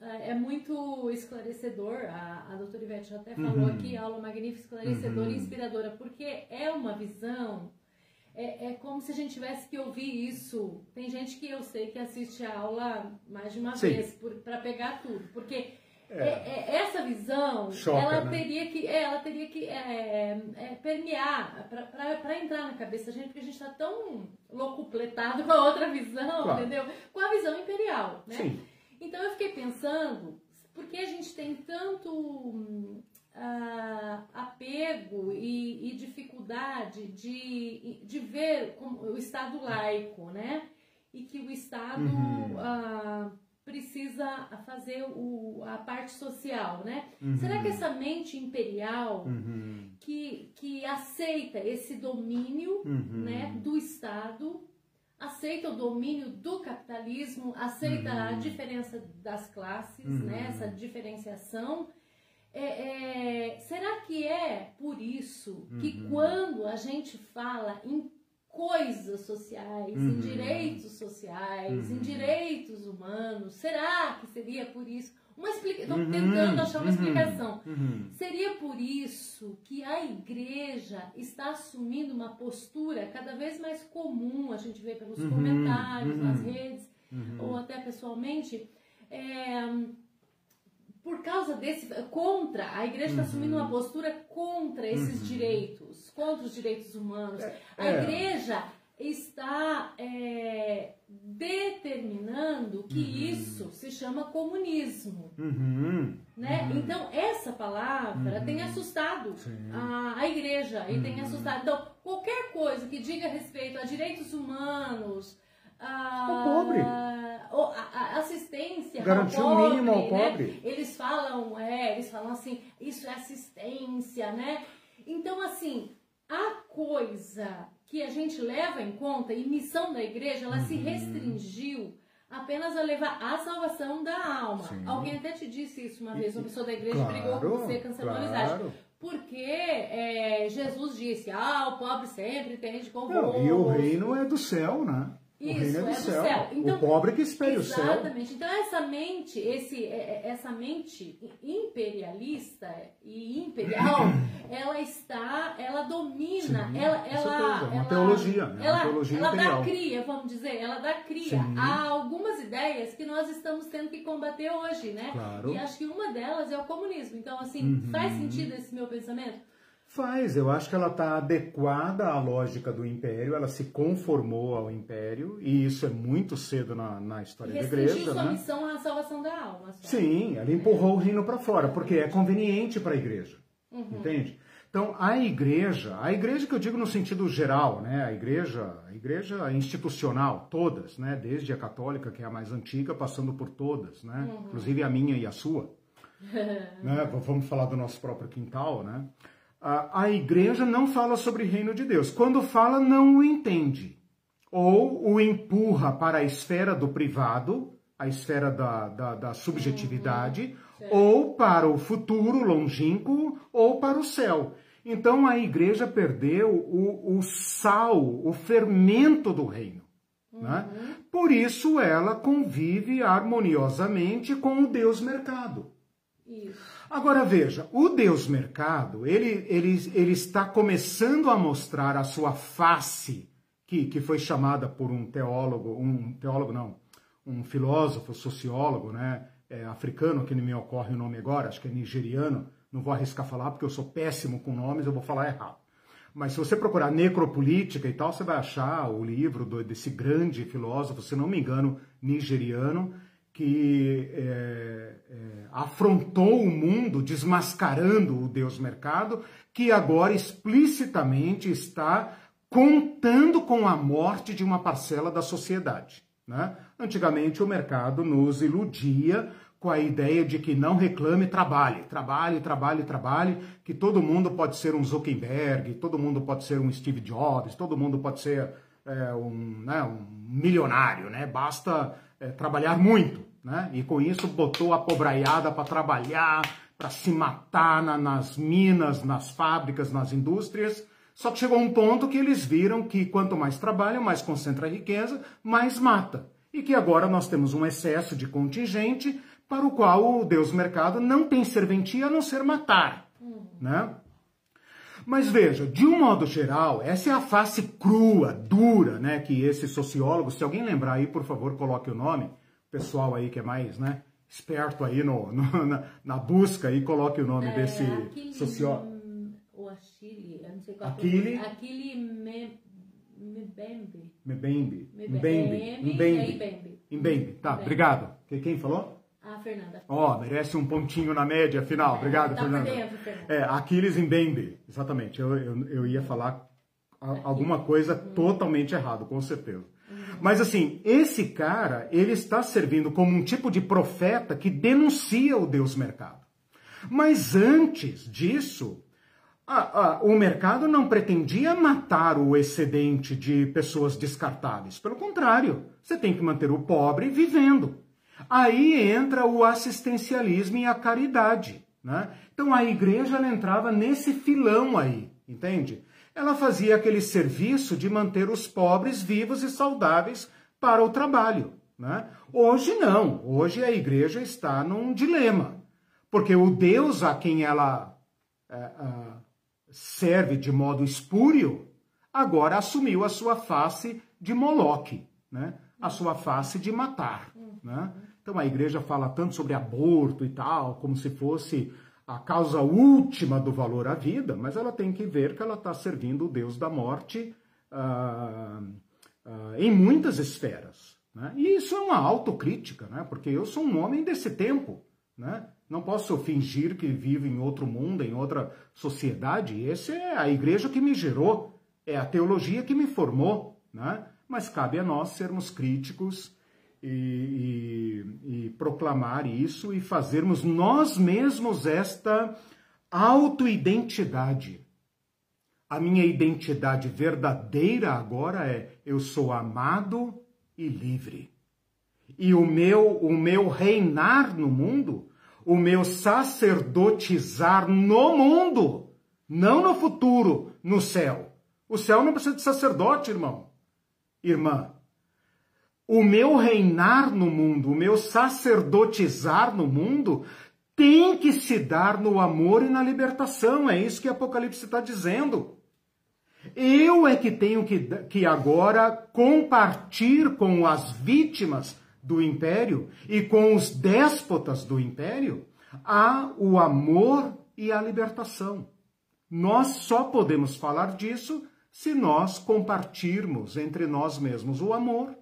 é, é muito esclarecedor, a, a doutora Ivete já até falou uhum. aqui, aula magnífica, esclarecedora uhum. e inspiradora, porque é uma visão, é, é como se a gente tivesse que ouvir isso. Tem gente que eu sei que assiste a aula mais de uma Sim. vez para pegar tudo, porque é. É, é, essa visão, Choca, ela, né? teria que, é, ela teria que permear para entrar na cabeça da gente, porque a gente está tão locupletado com a outra visão, claro. entendeu? Com a visão imperial, né? Sim. Então eu fiquei pensando, por que a gente tem tanto uh, apego e, e, dificuldade de, de ver o Estado laico, né? E que o Estado... Uhum. Uh, precisa fazer o, a parte social, né? Uhum. Será que essa mente imperial uhum. que, que aceita esse domínio uhum. né, do Estado, aceita o domínio do capitalismo, aceita a uhum. diferença das classes, né, uhum. essa diferenciação, é, é, será que é por isso que uhum. quando a gente fala em coisas sociais, uhum. em direitos sociais, uhum. em direitos humanos. Será que seria por isso? Uma uhum. tentando achar uma uhum. explicação. Uhum. Seria por isso que a igreja está assumindo uma postura cada vez mais comum, a gente vê pelos uhum. comentários nas redes, ou até pessoalmente, é, por causa desse contra a igreja está uhum. assumindo uma postura contra esses uhum. direitos contra os direitos humanos é, a é. igreja está é, determinando que uhum. isso se chama comunismo uhum. né uhum. então essa palavra tem uhum. assustado a, a, igreja e tem uhum. assustado então qualquer coisa que diga respeito a direitos humanos a, pobre. A, assistência garantir o mínimo ao né? pobre. Eles falam, é, eles falam assim, isso é assistência, né? Então, assim, a coisa que a gente leva em conta e missão da igreja, ela uhum. se restringiu apenas a levar a salvação da alma. Sim. Alguém até te disse isso uma vez, uma pessoa da igreja claro, brigou com você, cancelou claro. a amizade. Porque é, Jesus disse, ah, o pobre sempre tem de convosco. E o reino é do céu, né? Isso, o reino é do, é do céu. céu. Então, o pobre que espere o céu. Exatamente. Então essa mente, esse, é, é, essa mente imperialista e imperial, ela está, ela domina, Sim, ela, ela, uma ela, teologia, né? ela, uma teologia ela imperial. dá cria, vamos dizer, ela dá cria Sim. a algumas ideias que nós estamos tendo que combater hoje, né? Claro. E acho que uma delas é o comunismo. Então assim, uhum. faz sentido esse meu pensamento? Faz, eu acho que ela está adequada à lógica do império, ela se conformou ao império, e isso é muito cedo na, na história da igreja. sua né? missão à salvação da alma. Só. Sim, ela empurrou o reino para fora, porque é conveniente para a igreja. Uhum. Entende? Então, a igreja, a igreja que eu digo no sentido geral, né? A igreja, a igreja institucional, todas, né? Desde a católica, que é a mais antiga, passando por todas, né? Uhum. Inclusive a minha e a sua. né? Vamos falar do nosso próprio quintal, né? A, a igreja não fala sobre o reino de Deus. Quando fala, não o entende. Ou o empurra para a esfera do privado, a esfera da, da, da subjetividade, uhum. ou para o futuro longínquo, ou para o céu. Então a igreja perdeu o, o sal, o fermento do reino. Né? Uhum. Né? Por isso ela convive harmoniosamente com o Deus mercado. Isso. Agora veja, o Deus mercado, ele, ele, ele está começando a mostrar a sua face, que, que foi chamada por um teólogo, um teólogo não, um filósofo, sociólogo, né, é, africano, que não me ocorre o nome agora, acho que é nigeriano, não vou arriscar falar porque eu sou péssimo com nomes, eu vou falar errado. Mas se você procurar necropolítica e tal, você vai achar o livro do, desse grande filósofo, se não me engano, nigeriano, que é, é, afrontou o mundo, desmascarando o Deus mercado, que agora explicitamente está contando com a morte de uma parcela da sociedade. Né? Antigamente o mercado nos iludia com a ideia de que não reclame, trabalhe, trabalhe, trabalhe, trabalhe, que todo mundo pode ser um Zuckerberg, todo mundo pode ser um Steve Jobs, todo mundo pode ser é, um, né, um milionário, né? Basta é, trabalhar muito, né? E com isso botou a pobraiada para trabalhar, para se matar na, nas minas, nas fábricas, nas indústrias. Só que chegou um ponto que eles viram que quanto mais trabalha, mais concentra a riqueza, mais mata. E que agora nós temos um excesso de contingente para o qual o Deus mercado não tem serventia a não ser matar, né? Mas veja, de um modo geral, essa é a face crua, dura, né, que esse sociólogo, se alguém lembrar aí, por favor, coloque o nome, pessoal aí que é mais, né, esperto aí no, no na, na, busca aí, coloque o nome é, desse sociólogo. O Achille, eu não sei qual Aquile, é. Aquile me, Mbembe. Mbembe. Mbembe. Mbembe. Mbembe. Tá, obrigado. Quem falou? Ah, Fernanda. Ó, oh, merece um pontinho na média final. Obrigado, tá Fernanda. Dentro, Fernanda. É, Aquiles em Bembe. Exatamente. Eu, eu, eu ia falar alguma coisa uhum. totalmente errado, com certeza. Mas assim, esse cara, ele está servindo como um tipo de profeta que denuncia o Deus mercado. Mas antes disso, a, a, o mercado não pretendia matar o excedente de pessoas descartáveis. Pelo contrário, você tem que manter o pobre vivendo. Aí entra o assistencialismo e a caridade. Né? Então a igreja entrava nesse filão aí, entende? Ela fazia aquele serviço de manter os pobres vivos e saudáveis para o trabalho. Né? Hoje não, hoje a igreja está num dilema, porque o Deus a quem ela é, é, serve de modo espúrio agora assumiu a sua face de Moloque, né? a sua face de matar. Né? Então a igreja fala tanto sobre aborto e tal, como se fosse a causa última do valor à vida, mas ela tem que ver que ela está servindo o Deus da morte ah, ah, em muitas esferas. Né? E isso é uma autocrítica, né? porque eu sou um homem desse tempo. Né? Não posso fingir que vivo em outro mundo, em outra sociedade. Essa é a igreja que me gerou, é a teologia que me formou. Né? Mas cabe a nós sermos críticos e, e, e proclamar isso e fazermos nós mesmos esta autoidentidade. A minha identidade verdadeira agora é eu sou amado e livre. E o meu, o meu reinar no mundo, o meu sacerdotizar no mundo, não no futuro, no céu. O céu não precisa de sacerdote, irmão. Irmã, o meu reinar no mundo, o meu sacerdotizar no mundo, tem que se dar no amor e na libertação. É isso que Apocalipse está dizendo. Eu é que tenho que, que agora compartilhar com as vítimas do império e com os déspotas do império a o amor e a libertação. Nós só podemos falar disso se nós compartirmos entre nós mesmos o amor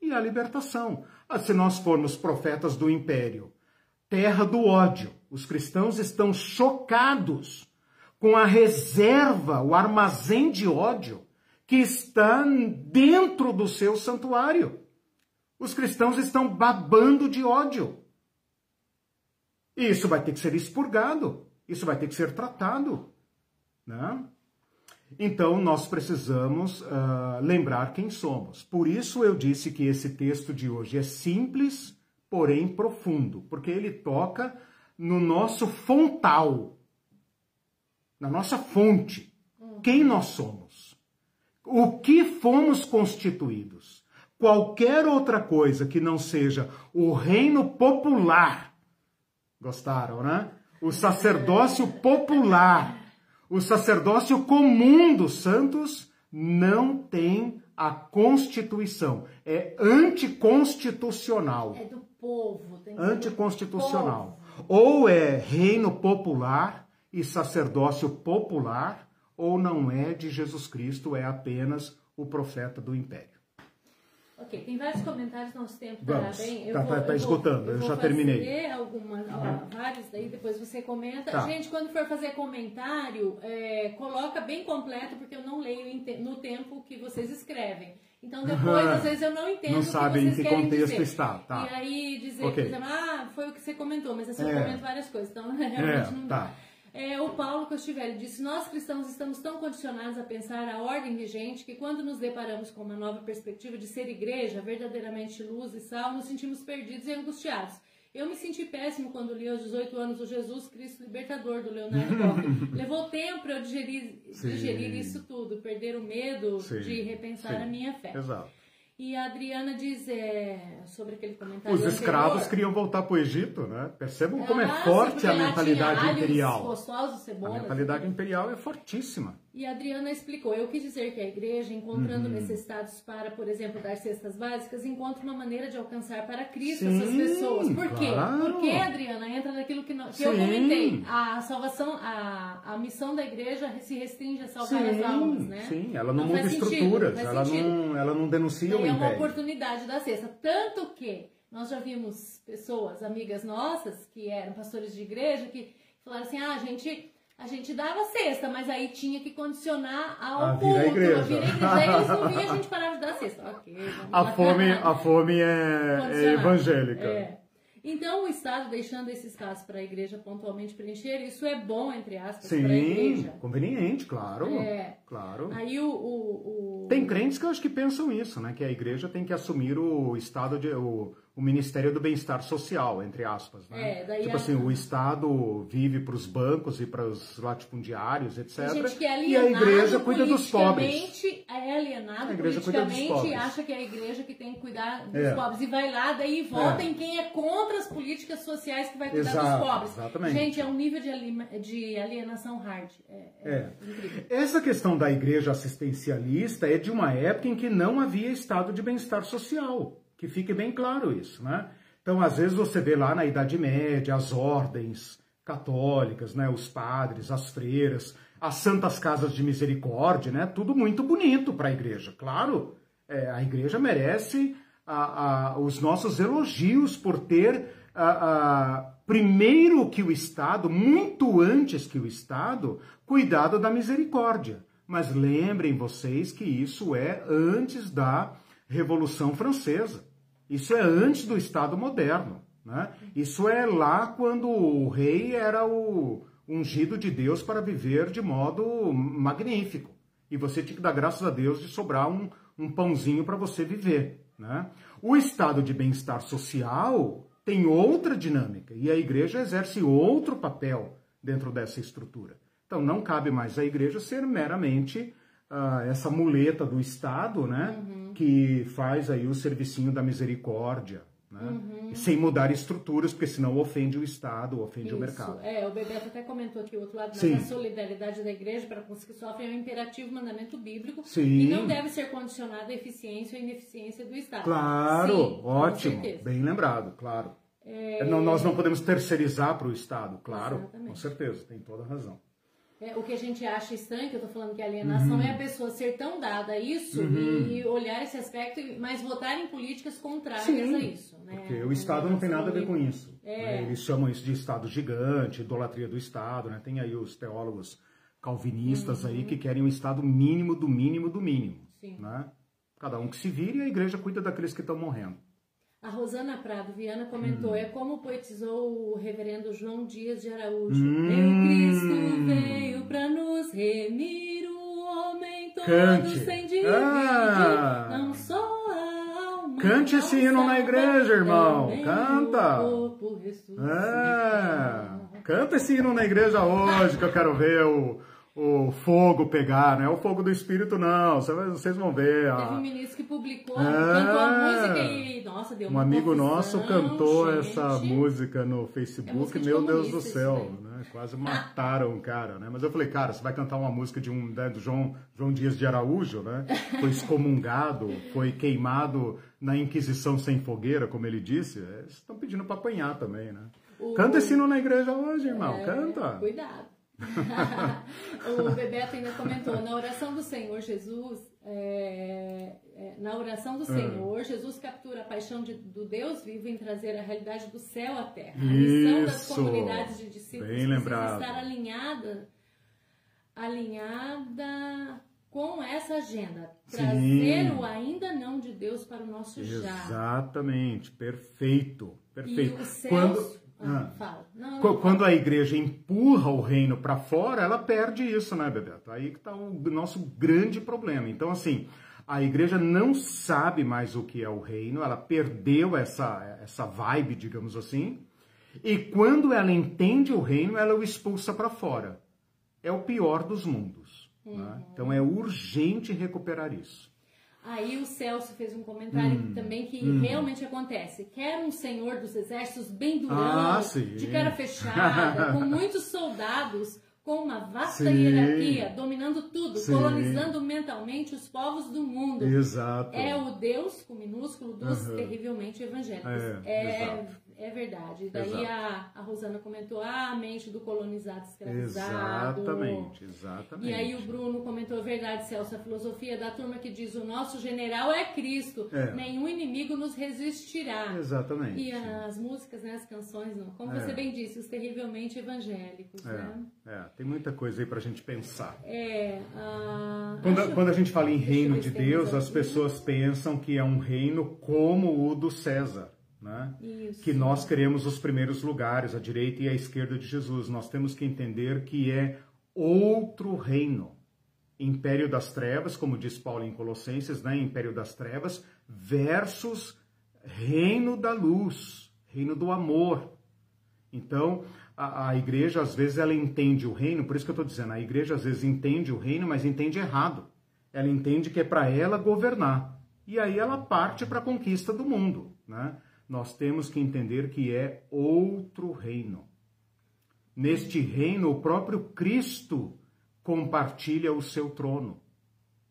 e a libertação. Ah, se nós formos profetas do império, terra do ódio, os cristãos estão chocados com a reserva, o armazém de ódio que está dentro do seu santuário. Os cristãos estão babando de ódio. E isso vai ter que ser expurgado, isso vai ter que ser tratado. Né? Então, nós precisamos uh, lembrar quem somos. Por isso eu disse que esse texto de hoje é simples, porém profundo, porque ele toca no nosso fontal, na nossa fonte. Quem nós somos? O que fomos constituídos? Qualquer outra coisa que não seja o reino popular. Gostaram, né? O sacerdócio popular o sacerdócio comum dos santos não tem a Constituição. É anticonstitucional. É do povo. Tem anticonstitucional. Povo. Ou é reino popular e sacerdócio popular, ou não é de Jesus Cristo, é apenas o profeta do império. Ok, tem vários comentários, nosso tempo está bem. Está tá, tá esgotando, eu, eu já terminei. algumas, ó, vários, daí depois você comenta. Tá. Gente, quando for fazer comentário, é, coloca bem completo, porque eu não leio no tempo que vocês escrevem. Então depois, às vezes, eu não entendo não sabe em que contexto dizer. está. Tá. E aí dizer, okay. por exemplo, ah, foi o que você comentou, mas assim, é. eu comento várias coisas, então realmente é, não tá. É, o Paulo Costivelli disse: Nós cristãos estamos tão condicionados a pensar a ordem vigente que, quando nos deparamos com uma nova perspectiva de ser igreja, verdadeiramente luz e sal, nos sentimos perdidos e angustiados. Eu me senti péssimo quando li aos 18 anos o Jesus Cristo Libertador do Leonardo Boff. Levou tempo para eu digerir, digerir, isso tudo, perder o medo Sim. de repensar Sim. a minha fé. Exato. E a Adriana diz é, sobre aquele comentário. Os escravos anterior. queriam voltar para o Egito, né? Percebam como é ah, forte a mentalidade imperial. Cebolas, a mentalidade imperial é fortíssima. E a Adriana explicou: eu quis dizer que a igreja, encontrando uhum. necessitados para, por exemplo, dar cestas básicas, encontra uma maneira de alcançar para Cristo Sim, essas pessoas. Por quê? Claro. Porque, Adriana, entra naquilo que, que eu comentei. A salvação, a, a missão da igreja se restringe a salvar Sim, as almas, né? Sim, ela não, não muda estruturas, sentido, ela, não, ela não denuncia o. É uma oportunidade da cesta. Tanto que nós já vimos pessoas, amigas nossas, que eram pastores de igreja, que falaram assim: ah, a gente a gente dava cesta, mas aí tinha que condicionar ao a culto, a igreja. a vir igreja. Aí eles não vinham, a gente parava de dar cesta. Ok, a fome, a fome é, é evangélica. É. Então, o Estado deixando esse espaço para a igreja pontualmente preencher, isso é bom, entre aspas, para a igreja. conveniente, claro. É. Claro. Aí o, o, o, Tem crentes que eu acho que pensam isso, né? Que a igreja tem que assumir o estado de. O, o Ministério do Bem-Estar Social, entre aspas. Né? É, tipo a... assim, o Estado vive para os bancos e para os latifundiários, etc. É e a igreja cuida dos pobres. É alienado a igreja politicamente acha que é a igreja que tem que cuidar dos é. pobres. E vai lá, daí vota é. em quem é contra as políticas sociais que vai cuidar Exato, dos pobres. Exatamente. Gente, é um nível de, de alienação hard. É, é, é. Essa questão da igreja assistencialista é de uma época em que não havia Estado de bem-estar social. Que fique bem claro isso, né? Então, às vezes você vê lá na Idade Média as ordens católicas, né, os padres, as freiras, as santas casas de misericórdia, né, tudo muito bonito para a igreja. Claro, é, a igreja merece a, a, os nossos elogios por ter, a, primeiro que o Estado, muito antes que o Estado, cuidado da misericórdia. Mas lembrem vocês que isso é antes da Revolução Francesa. Isso é antes do Estado moderno. Né? Isso é lá quando o rei era o ungido de Deus para viver de modo magnífico. E você tinha que dar graças a Deus de sobrar um, um pãozinho para você viver. Né? O estado de bem-estar social tem outra dinâmica e a igreja exerce outro papel dentro dessa estrutura. Então não cabe mais à igreja ser meramente uh, essa muleta do Estado, né? Uhum. Que faz aí o servicinho da misericórdia. Né? Uhum. Sem mudar estruturas, porque senão ofende o Estado, ofende Isso. o mercado. É, o Bebeto até comentou aqui o outro lado, da solidariedade da igreja para com os que sofrem é um imperativo mandamento bíblico Sim. e não deve ser condicionado à eficiência ou ineficiência do Estado. Claro, Sim, ótimo, bem lembrado, claro. É... Não, nós não podemos terceirizar para o Estado, claro, Exatamente. com certeza, tem toda a razão. É, o que a gente acha estranho, que eu tô falando que a alienação uhum. é a pessoa ser tão dada a isso uhum. e olhar esse aspecto, mas votar em políticas contrárias Sim, a isso. Né? Porque o Estado não tem nada a ver com isso. É. Né? Eles chamam isso de Estado gigante, idolatria do Estado. Né? Tem aí os teólogos calvinistas uhum. aí que querem um Estado mínimo do mínimo do mínimo. Né? Cada um que se vire e a igreja cuida daqueles que estão morrendo. A Rosana Prado Viana comentou: hum. é como poetizou o reverendo João Dias de Araújo. Hum. Meu Cristo veio para nos remir, o homem todo Cante. sem dividir, ah. não só a alma. Cante esse hino na igreja, irmão. Canta. É. Canta esse hino na igreja hoje, que eu quero ver o o fogo pegar, não é o fogo do espírito, não. Vocês vão ver. Teve um ministro que publicou, é... cantou a música e, nossa, deu uma Um amigo nosso cantou gente. essa música no Facebook, é meu Deus do céu, né? Quase mataram o cara, né? Mas eu falei, cara, você vai cantar uma música de um, né, do João, João Dias de Araújo, né? Foi excomungado, foi queimado na Inquisição sem fogueira, como ele disse. É, estão pedindo para apanhar também, né? O... Canta esse hino na igreja hoje, irmão, é... canta. Cuidado. o Bebeto ainda comentou, na oração do Senhor Jesus, é, é, na oração do Senhor, Jesus captura a paixão de, do Deus vivo em trazer a realidade do céu à terra. A missão das comunidades de discípulos Bem lembrado. estar alinhada, alinhada com essa agenda. Trazer Sim. o ainda não de Deus para o nosso já. Exatamente, perfeito, perfeito. E os céus... Quando ah, fala. Não, não, Quando a igreja empurra o reino para fora, ela perde isso, né, Bebeto? Aí que está o nosso grande problema. Então, assim, a igreja não sabe mais o que é o reino, ela perdeu essa, essa vibe, digamos assim, e quando ela entende o reino, ela o expulsa para fora. É o pior dos mundos. Né? Uhum. Né? Então é urgente recuperar isso. Aí o Celso fez um comentário hum, também que hum. realmente acontece. Quer um senhor dos exércitos bem durão, ah, de cara fechada, com muitos soldados, com uma vasta sim. hierarquia, dominando tudo, sim. colonizando mentalmente os povos do mundo. Exato. É o Deus, com minúsculo, dos uhum. terrivelmente evangélicos. É, é é verdade. Daí a, a Rosana comentou, ah, a mente do colonizado escravizado. Exatamente, exatamente. E aí o Bruno comentou, verdade, Celso, a filosofia da turma que diz o nosso general é Cristo, é. nenhum inimigo nos resistirá. Exatamente. E as músicas, né, as canções, como é. você bem disse, os terrivelmente evangélicos, é. né? É, tem muita coisa aí pra gente pensar. É, quando, acho... quando a gente fala em reino de Deus, as pessoas pensam que é um reino como o do César né? que nós queremos os primeiros lugares, a direita e a esquerda de Jesus. Nós temos que entender que é outro reino. Império das trevas, como diz Paulo em Colossenses, né? Império das trevas versus reino da luz, reino do amor. Então, a, a igreja às vezes ela entende o reino, por isso que eu estou dizendo, a igreja às vezes entende o reino, mas entende errado. Ela entende que é para ela governar. E aí ela parte para a conquista do mundo, né? Nós temos que entender que é outro reino. Neste reino, o próprio Cristo compartilha o seu trono.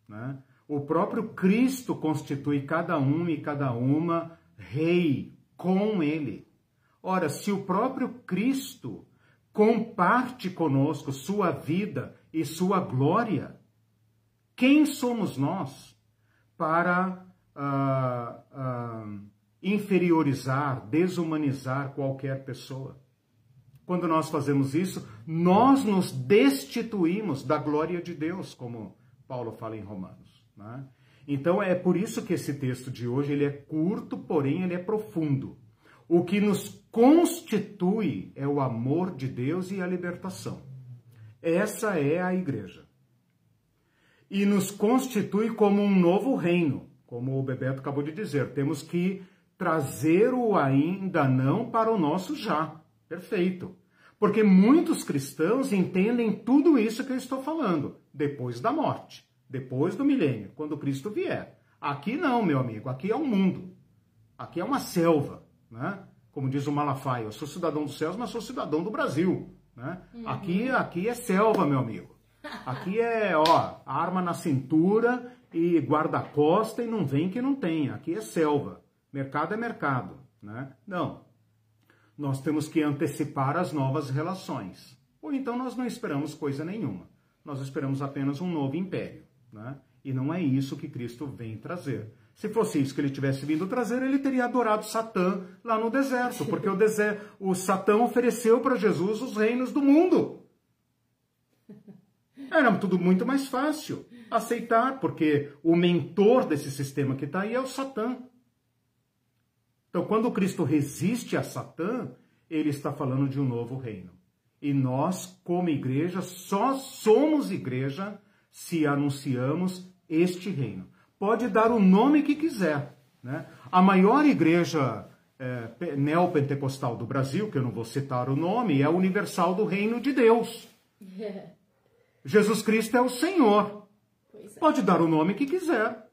Né? O próprio Cristo constitui cada um e cada uma rei com ele. Ora, se o próprio Cristo comparte conosco sua vida e sua glória, quem somos nós para uh, uh, inferiorizar, desumanizar qualquer pessoa. Quando nós fazemos isso, nós nos destituímos da glória de Deus, como Paulo fala em Romanos. Né? Então é por isso que esse texto de hoje ele é curto, porém ele é profundo. O que nos constitui é o amor de Deus e a libertação. Essa é a igreja. E nos constitui como um novo reino, como o Bebeto acabou de dizer. Temos que trazer o ainda não para o nosso já. Perfeito. Porque muitos cristãos entendem tudo isso que eu estou falando depois da morte. depois do milênio, quando Cristo vier. Aqui não, meu amigo, aqui é um mundo. Aqui é uma selva, né? Como diz o Malafaia, eu sou cidadão dos céus, mas sou cidadão do Brasil, né? Uhum. Aqui, aqui é selva, meu amigo. Aqui é, ó, arma na cintura e guarda-costa e não vem que não tem. Aqui é selva. Mercado é mercado, né? Não. Nós temos que antecipar as novas relações. Ou então nós não esperamos coisa nenhuma. Nós esperamos apenas um novo império, né? E não é isso que Cristo vem trazer. Se fosse isso que ele tivesse vindo trazer, ele teria adorado Satã lá no deserto, porque o, deserto, o Satã ofereceu para Jesus os reinos do mundo. Era tudo muito mais fácil aceitar, porque o mentor desse sistema que está aí é o Satã. Então, quando Cristo resiste a Satã, ele está falando de um novo reino. E nós, como igreja, só somos igreja se anunciamos este reino. Pode dar o nome que quiser. Né? A maior igreja é, neopentecostal do Brasil, que eu não vou citar o nome, é a Universal do Reino de Deus. Jesus Cristo é o Senhor. É. Pode dar o nome que quiser.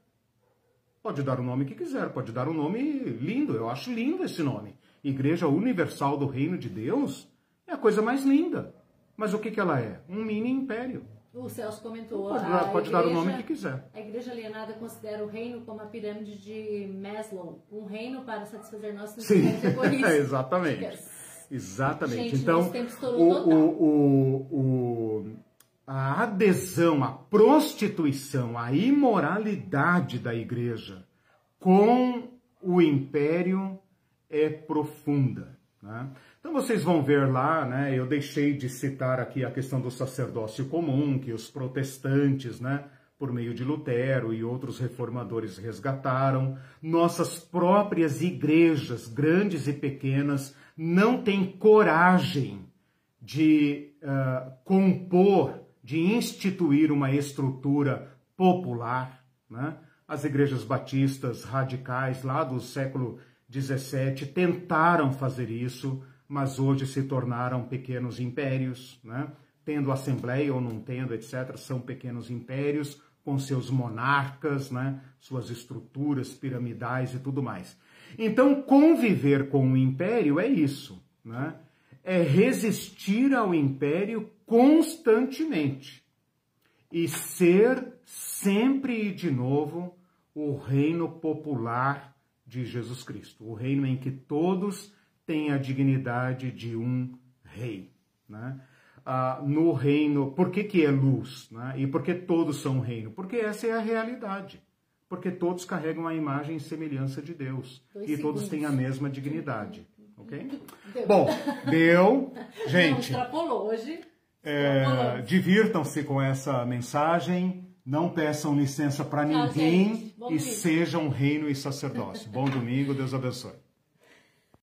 Pode dar o nome que quiser, pode dar um nome lindo. Eu acho lindo esse nome. Igreja Universal do Reino de Deus é a coisa mais linda. Mas o que, que ela é? Um mini império. O Celso comentou. Pode, dar, pode igreja, dar, o nome que quiser. A igreja alienada considera o reino como a pirâmide de Maslow um reino para satisfazer nossos necessidades. É, exatamente. Exatamente. Gente, então, o, o, o, o, a adesão à prostituição, à imoralidade da igreja com o império é profunda. Né? Então vocês vão ver lá, né, eu deixei de citar aqui a questão do sacerdócio comum, que os protestantes, né, por meio de Lutero e outros reformadores resgataram. Nossas próprias igrejas, grandes e pequenas, não têm coragem de uh, compor, de instituir uma estrutura popular. Né? As igrejas batistas radicais lá do século XVII tentaram fazer isso, mas hoje se tornaram pequenos impérios, né? tendo assembleia ou não tendo, etc., são pequenos impérios com seus monarcas, né? suas estruturas piramidais e tudo mais. Então, conviver com o império é isso, né? É resistir ao império constantemente e ser sempre e de novo o reino popular de Jesus Cristo, o reino em que todos tem a dignidade de um rei. Né? Ah, no reino, por que, que é luz? Né? E por que todos são reino? Porque essa é a realidade. Porque todos carregam a imagem e semelhança de Deus. Dois e segundos. todos têm a mesma dignidade. Ok? Deu. Bom, deu. Gente. Não, extrapolou hoje. É, Divirtam-se com essa mensagem. Não peçam licença para ninguém e sejam reino e sacerdócio. Bom domingo, Deus abençoe.